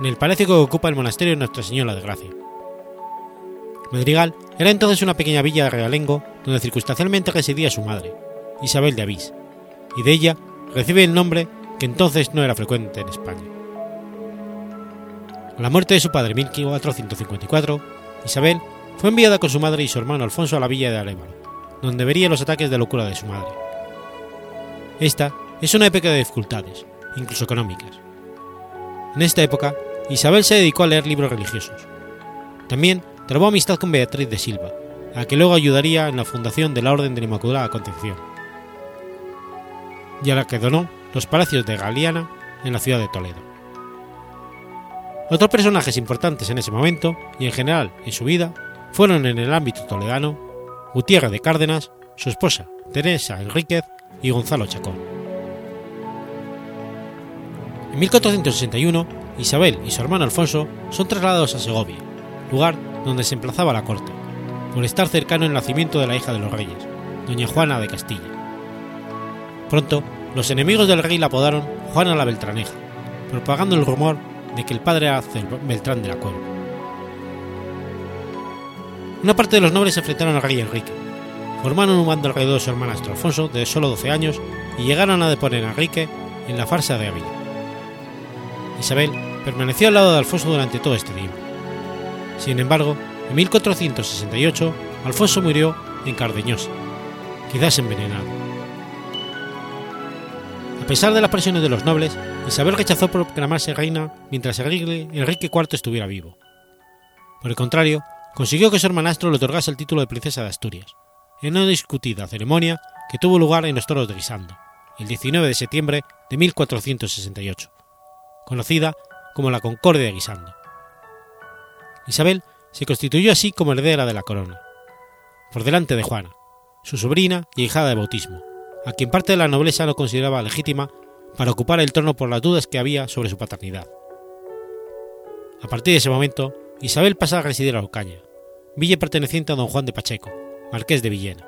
en el palacio que ocupa el monasterio de Nuestra Señora de Gracia. Madrigal era entonces una pequeña villa de realengo donde circunstancialmente residía su madre, Isabel de Avís, y de ella recibe el nombre que entonces no era frecuente en España. A la muerte de su padre en 1454, Isabel fue enviada con su madre y su hermano Alfonso a la villa de Arévalo, donde vería los ataques de locura de su madre. Esta es una época de dificultades, incluso económicas. En esta época, Isabel se dedicó a leer libros religiosos. También trabó amistad con Beatriz de Silva, a que luego ayudaría en la fundación de la Orden de la Inmaculada Concepción, y a la que donó los palacios de Galiana en la ciudad de Toledo. Otros personajes importantes en ese momento, y en general en su vida, fueron en el ámbito toledano Gutiérrez de Cárdenas, su esposa Teresa Enríquez y Gonzalo Chacón. En 1461, Isabel y su hermano Alfonso son trasladados a Segovia, lugar donde se emplazaba la corte, por estar cercano el nacimiento de la hija de los reyes, doña Juana de Castilla. Pronto, los enemigos del rey la apodaron Juana la Beltraneja, propagando el rumor de que el padre era Beltrán de la Cueva. Una parte de los nobles se enfrentaron al rey Enrique, formaron un bando alrededor de su hermanastro Alfonso de solo 12 años y llegaron a deponer a Enrique en la farsa de Ávila. Isabel permaneció al lado de Alfonso durante todo este tiempo. Sin embargo, en 1468 Alfonso murió en Cardeñosa, quizás envenenado. A pesar de las presiones de los nobles, Isabel rechazó proclamarse reina mientras Enrique IV estuviera vivo. Por el contrario, consiguió que su hermanastro le otorgase el título de princesa de Asturias, en una discutida ceremonia que tuvo lugar en los toros de Guisando, el 19 de septiembre de 1468, conocida como la Concordia de Guisando. Isabel se constituyó así como heredera de la corona, por delante de Juana, su sobrina y hijada de bautismo, a quien parte de la nobleza no consideraba legítima para ocupar el trono por las dudas que había sobre su paternidad. A partir de ese momento, Isabel pasa a residir a Ocaña, villa perteneciente a don Juan de Pacheco, marqués de Villena.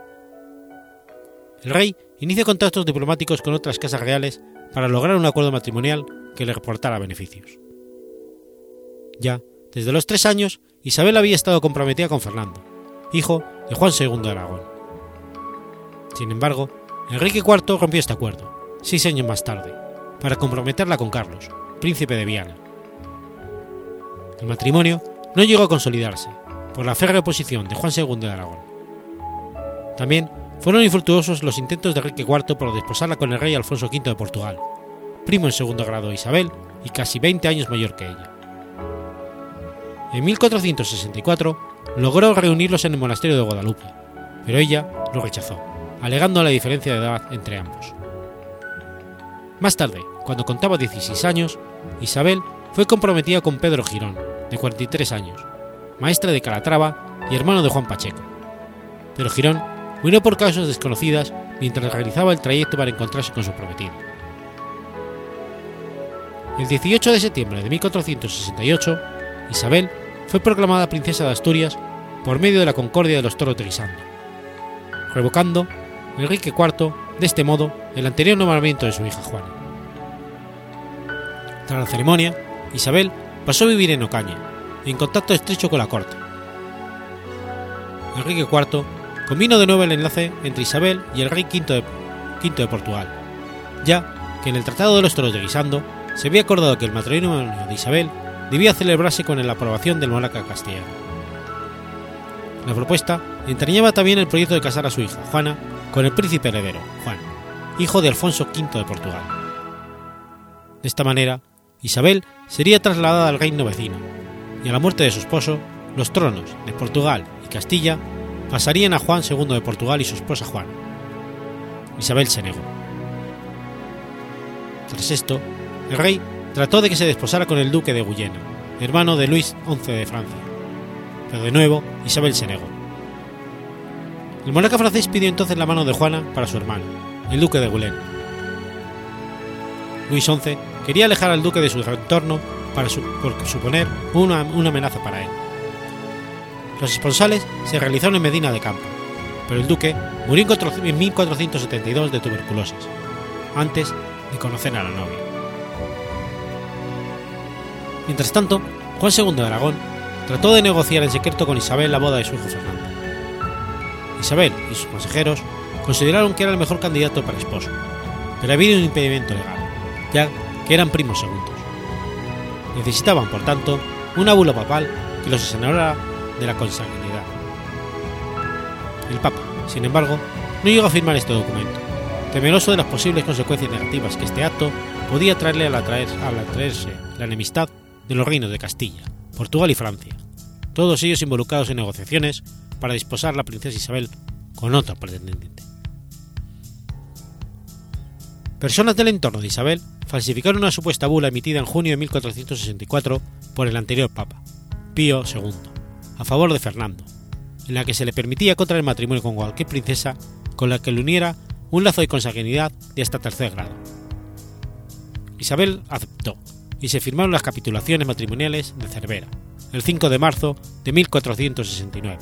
El rey inicia contactos diplomáticos con otras casas reales para lograr un acuerdo matrimonial que le reportara beneficios. Ya, desde los tres años, Isabel había estado comprometida con Fernando, hijo de Juan II de Aragón. Sin embargo, Enrique IV rompió este acuerdo, seis años más tarde, para comprometerla con Carlos, príncipe de Viana. El matrimonio no llegó a consolidarse, por la férrea oposición de Juan II de Aragón. También fueron infructuosos los intentos de Enrique IV por desposarla con el rey Alfonso V de Portugal, primo en segundo grado de Isabel y casi 20 años mayor que ella. En 1464 logró reunirlos en el monasterio de Guadalupe, pero ella lo rechazó, alegando la diferencia de edad entre ambos. Más tarde, cuando contaba 16 años, Isabel fue comprometida con Pedro Girón, de 43 años, maestre de Calatrava y hermano de Juan Pacheco. Pero Girón murió por causas desconocidas mientras realizaba el trayecto para encontrarse con su prometido. El 18 de septiembre de 1468, Isabel fue proclamada princesa de Asturias por medio de la Concordia de los Toros de Guisando, revocando Enrique IV de este modo el anterior nombramiento de su hija Juana. Tras la ceremonia, Isabel pasó a vivir en Ocaña, en contacto estrecho con la corte. Enrique IV convino de nuevo el enlace entre Isabel y el rey V de, de Portugal, ya que en el Tratado de los Toros de Guisando se había acordado que el matrimonio de Isabel debía celebrarse con la aprobación del monarca castellano. La propuesta entrañaba también el proyecto de casar a su hija, Juana, con el príncipe heredero, Juan, hijo de Alfonso V de Portugal. De esta manera, Isabel sería trasladada al reino vecino, y a la muerte de su esposo, los tronos de Portugal y Castilla pasarían a Juan II de Portugal y su esposa Juana. Isabel se negó. Tras esto, el rey trató de que se desposara con el duque de Guyena, hermano de Luis XI de Francia, pero de nuevo Isabel se negó. El monarca francés pidió entonces la mano de Juana para su hermano, el duque de Guyena. Luis XI quería alejar al duque de su entorno para suponer una, una amenaza para él. Los esponsales se realizaron en Medina de Campo, pero el duque murió en 1472 de tuberculosis, antes de conocer a la novia. Mientras tanto, Juan II de Aragón trató de negociar en secreto con Isabel la boda de su hijo Fernando. Isabel y sus consejeros consideraron que era el mejor candidato para esposo, pero había un impedimento legal, ya que eran primos segundos. Necesitaban, por tanto, una bula papal que los exonerara de la consanguinidad. El Papa, sin embargo, no llegó a firmar este documento, temeroso de las posibles consecuencias negativas que este acto podía traerle al atraerse la enemistad de los reinos de Castilla, Portugal y Francia, todos ellos involucrados en negociaciones para desposar la princesa Isabel con otro pretendiente. Personas del entorno de Isabel falsificaron una supuesta bula emitida en junio de 1464 por el anterior Papa, Pío II, a favor de Fernando, en la que se le permitía contraer matrimonio con cualquier princesa con la que le uniera un lazo de consanguinidad de hasta tercer grado. Isabel aceptó y se firmaron las capitulaciones matrimoniales de Cervera, el 5 de marzo de 1469.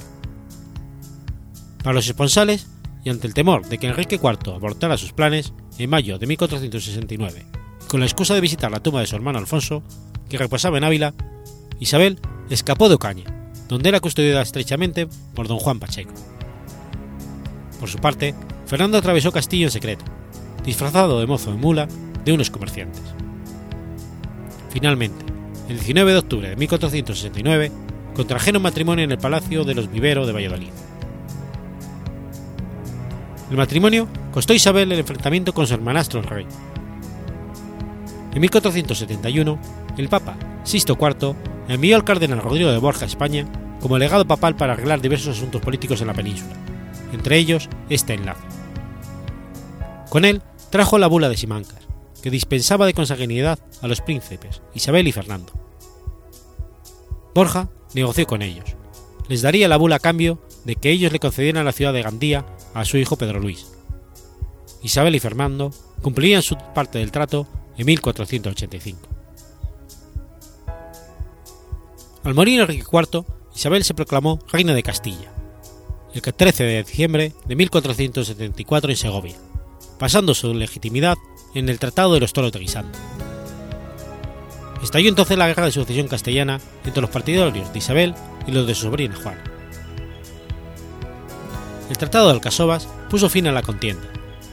Para los esponsales, y ante el temor de que Enrique IV abortara sus planes, en mayo de 1469, con la excusa de visitar la tumba de su hermano Alfonso, que reposaba en Ávila, Isabel escapó de Ocaña, donde era custodiada estrechamente por don Juan Pacheco. Por su parte, Fernando atravesó Castillo en secreto, disfrazado de mozo de mula de unos comerciantes. Finalmente, el 19 de octubre de 1469, contrajeron matrimonio en el Palacio de los Vivero de Valladolid. El matrimonio costó a Isabel el enfrentamiento con su hermanastro el rey. En 1471, el Papa Sisto IV envió al cardenal Rodrigo de Borja a España como legado papal para arreglar diversos asuntos políticos en la península, entre ellos este enlace. Con él trajo la bula de Simancas, que dispensaba de consanguinidad a los príncipes Isabel y Fernando. Borja negoció con ellos. Les daría la bula a cambio de que ellos le concedieran la ciudad de Gandía a su hijo Pedro Luis. Isabel y Fernando cumplirían su parte del trato en 1485. Al morir Enrique IV, Isabel se proclamó reina de Castilla, el 13 de diciembre de 1474 en Segovia, pasando su legitimidad en el Tratado de los Toros de Guisando. Estalló entonces la guerra de sucesión castellana entre los partidarios de Isabel y los de su sobrina Juana. El Tratado de Alcasovas puso fin a la contienda,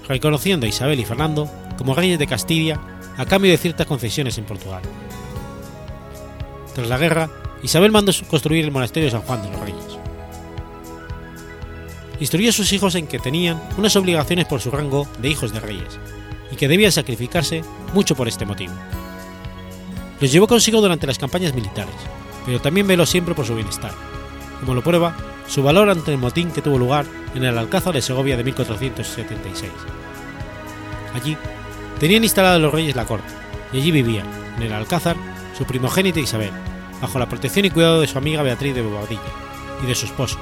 reconociendo a Isabel y Fernando como reyes de Castilla a cambio de ciertas concesiones en Portugal. Tras la guerra, Isabel mandó construir el monasterio de San Juan de los Reyes. Instruyó a sus hijos en que tenían unas obligaciones por su rango de hijos de reyes y que debían sacrificarse mucho por este motivo. Los llevó consigo durante las campañas militares, pero también veló siempre por su bienestar, como lo prueba su valor ante el motín que tuvo lugar en el Alcázar de Segovia de 1476. Allí tenían instalado los reyes la corte, y allí vivían, en el Alcázar, su primogénita Isabel, bajo la protección y cuidado de su amiga Beatriz de Bobadilla y de su esposo,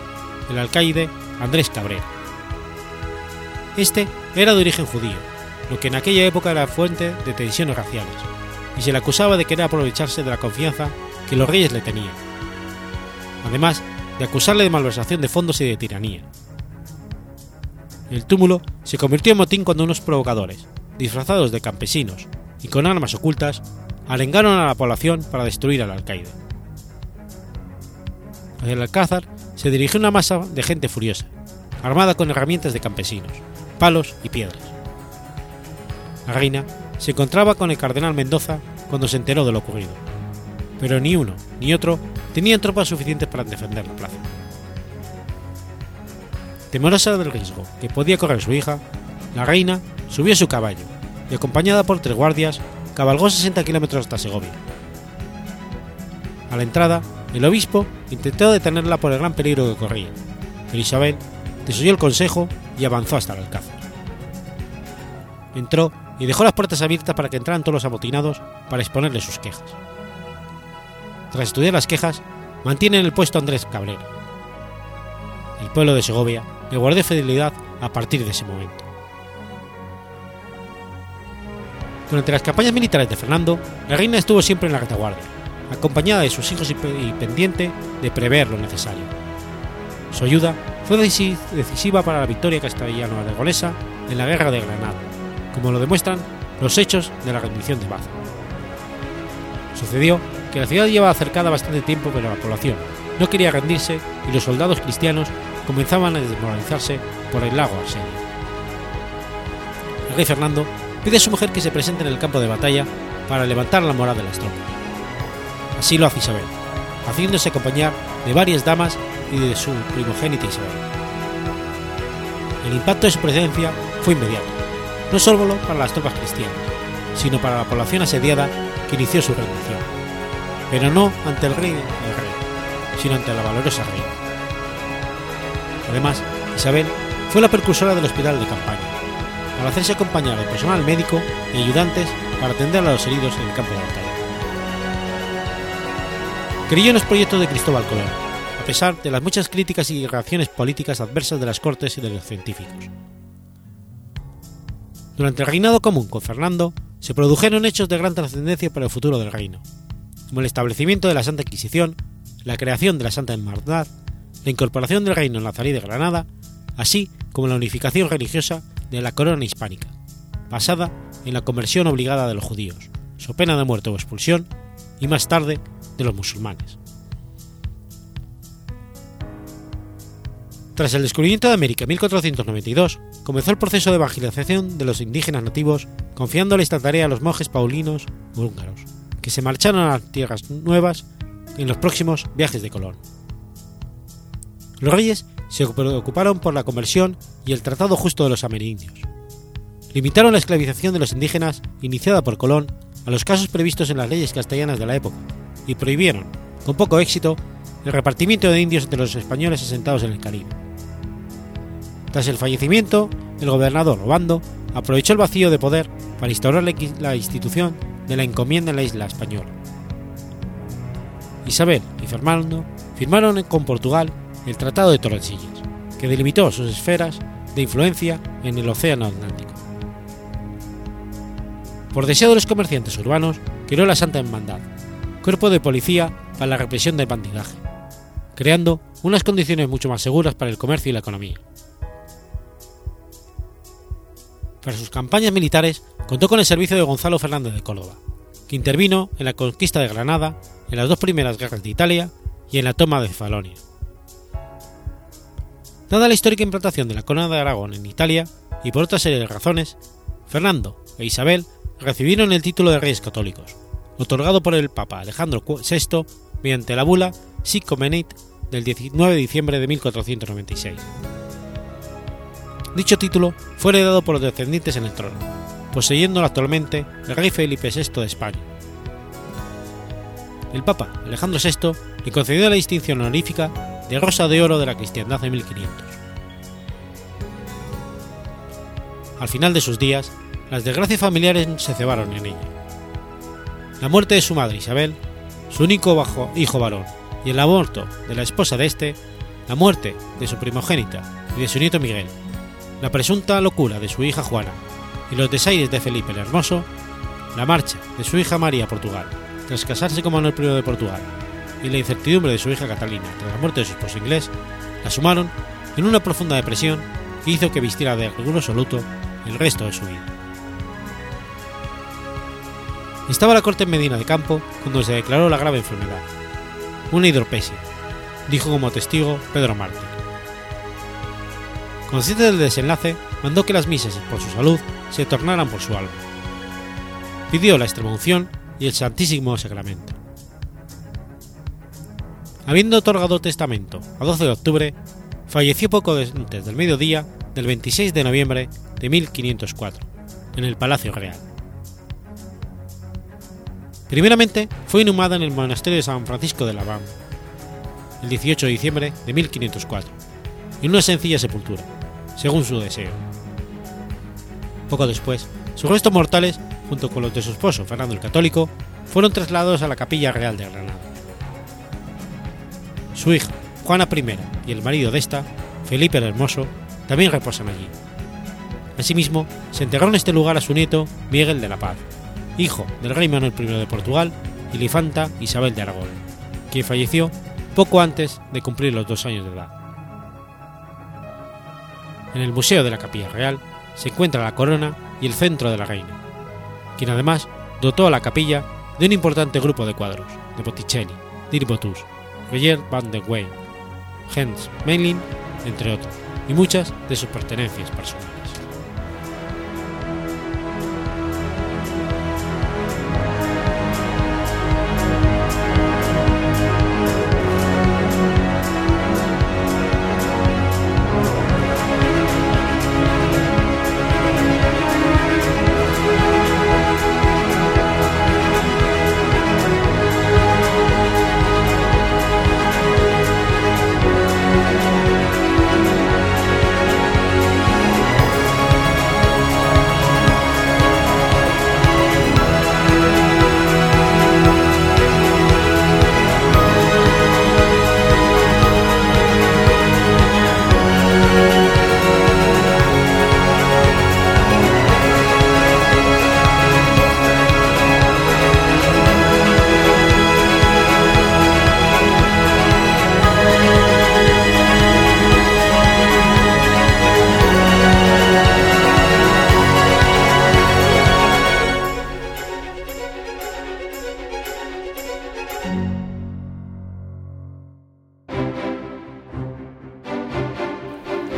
el alcaide Andrés Cabrera. Este era de origen judío, lo que en aquella época era fuente de tensiones raciales, y se le acusaba de querer aprovecharse de la confianza que los reyes le tenían, además de acusarle de malversación de fondos y de tiranía. El túmulo se convirtió en motín cuando unos provocadores, disfrazados de campesinos y con armas ocultas, arengaron a la población para destruir al alcaide. Hacia el alcázar se dirigió una masa de gente furiosa, armada con herramientas de campesinos, palos y piedras. La reina se encontraba con el cardenal Mendoza cuando se enteró de lo ocurrido, pero ni uno ni otro tenían tropas suficientes para defender la plaza. Temerosa del riesgo que podía correr su hija, la reina subió a su caballo y, acompañada por tres guardias, cabalgó 60 kilómetros hasta Segovia. A la entrada, el obispo intentó detenerla por el gran peligro que corría, pero Isabel desoyó el consejo y avanzó hasta el alcázar. Entró y dejó las puertas abiertas para que entraran todos los amotinados para exponerle sus quejas. Tras estudiar las quejas, mantiene en el puesto Andrés Cabrera. El pueblo de Segovia le guardó fidelidad a partir de ese momento. Durante las campañas militares de Fernando, la reina estuvo siempre en la retaguardia, acompañada de sus hijos y pendiente de prever lo necesario. Su ayuda fue decisiva para la victoria castellano-aragonesa en la Guerra de Granada, como lo demuestran los hechos de la rendición de Baza. Sucedió que la ciudad llevaba cercada bastante tiempo, pero la población no quería rendirse y los soldados cristianos comenzaban a desmoralizarse por el lago Arsenio. El rey Fernando pide a su mujer que se presente en el campo de batalla para levantar la moral de las tropas. Así lo hace Isabel, haciéndose acompañar de varias damas y de su primogénita Isabel. El impacto de su presencia fue inmediato, no solo para las tropas cristianas, sino para la población asediada que inició su rendición, pero no ante el rey, el rey sino ante la valorosa reina. Además, Isabel fue la precursora del hospital de campaña, para hacerse acompañar de personal médico y ayudantes para atender a los heridos en el campo de batalla. Creyó en los proyectos de Cristóbal Colón, a pesar de las muchas críticas y reacciones políticas adversas de las cortes y de los científicos. Durante el reinado común con Fernando, se produjeron hechos de gran trascendencia para el futuro del reino, como el establecimiento de la Santa Inquisición, la creación de la Santa Hermandad, la incorporación del reino nazarí de Granada, así como la unificación religiosa de la corona hispánica, basada en la conversión obligada de los judíos, su pena de muerte o expulsión, y más tarde de los musulmanes. Tras el descubrimiento de América en 1492, comenzó el proceso de evangelización de los indígenas nativos, confiándole esta tarea a los monjes paulinos húngaros, que se marcharon a las tierras nuevas en los próximos viajes de Colón. Los reyes se preocuparon por la conversión y el tratado justo de los amerindios. Limitaron la esclavización de los indígenas iniciada por Colón a los casos previstos en las leyes castellanas de la época y prohibieron, con poco éxito, el repartimiento de indios entre los españoles asentados en el Caribe. Tras el fallecimiento, el gobernador Obando aprovechó el vacío de poder para instaurar la institución de la encomienda en la isla española. Isabel y Fernando firmaron con Portugal el Tratado de Tordesillas, que delimitó sus esferas de influencia en el Océano Atlántico. Por deseo de los comerciantes urbanos, creó la Santa Hermandad, cuerpo de policía para la represión del bandidaje, creando unas condiciones mucho más seguras para el comercio y la economía. Para sus campañas militares contó con el servicio de Gonzalo Fernández de Córdoba, que intervino en la conquista de Granada, en las dos primeras guerras de Italia y en la toma de Cefalonia. Dada la histórica implantación de la corona de Aragón en Italia y por otra serie de razones, Fernando e Isabel recibieron el título de reyes católicos, otorgado por el Papa Alejandro VI mediante la bula Sic del 19 de diciembre de 1496. Dicho título fue heredado por los descendientes en el trono, poseyéndolo actualmente el rey Felipe VI de España. El Papa Alejandro VI le concedió la distinción honorífica de Rosa de Oro de la Cristiandad en 1500. Al final de sus días, las desgracias familiares se cebaron en ella. La muerte de su madre Isabel, su único hijo varón, y el aborto de la esposa de este, la muerte de su primogénita y de su nieto Miguel, la presunta locura de su hija Juana y los desaires de Felipe el Hermoso, la marcha de su hija María a Portugal, tras casarse con Manuel I de Portugal, y la incertidumbre de su hija Catalina tras la muerte de su esposo inglés, la sumaron en una profunda depresión que hizo que vistiera de riguroso luto el resto de su vida. Estaba la corte en Medina de Campo cuando se declaró la grave enfermedad, una hidropesia, dijo como testigo Pedro Mártir. Consciente del desenlace, mandó que las misas por su salud se tornaran por su alma. Pidió la extremunción y el Santísimo Sacramento. Habiendo otorgado testamento a 12 de octubre, falleció poco antes del mediodía del 26 de noviembre de 1504, en el Palacio Real. Primeramente fue inhumada en el monasterio de San Francisco de la Bamba, el 18 de diciembre de 1504, en una sencilla sepultura, según su deseo. Poco después, sus restos mortales, junto con los de su esposo Fernando el Católico, fueron trasladados a la Capilla Real de Granada. Su hija, Juana I, y el marido de esta, Felipe el Hermoso, también reposan allí. Asimismo, se enterró en este lugar a su nieto Miguel de la Paz, hijo del rey Manuel I de Portugal y la infanta Isabel de Aragón, quien falleció poco antes de cumplir los dos años de edad. En el Museo de la Capilla Real se encuentra la corona y el centro de la reina, quien además dotó a la capilla de un importante grupo de cuadros de Botticelli, Dirbotus, Roger van der Weyden, Hans Memling, entre otros, y muchas de sus pertenencias personales.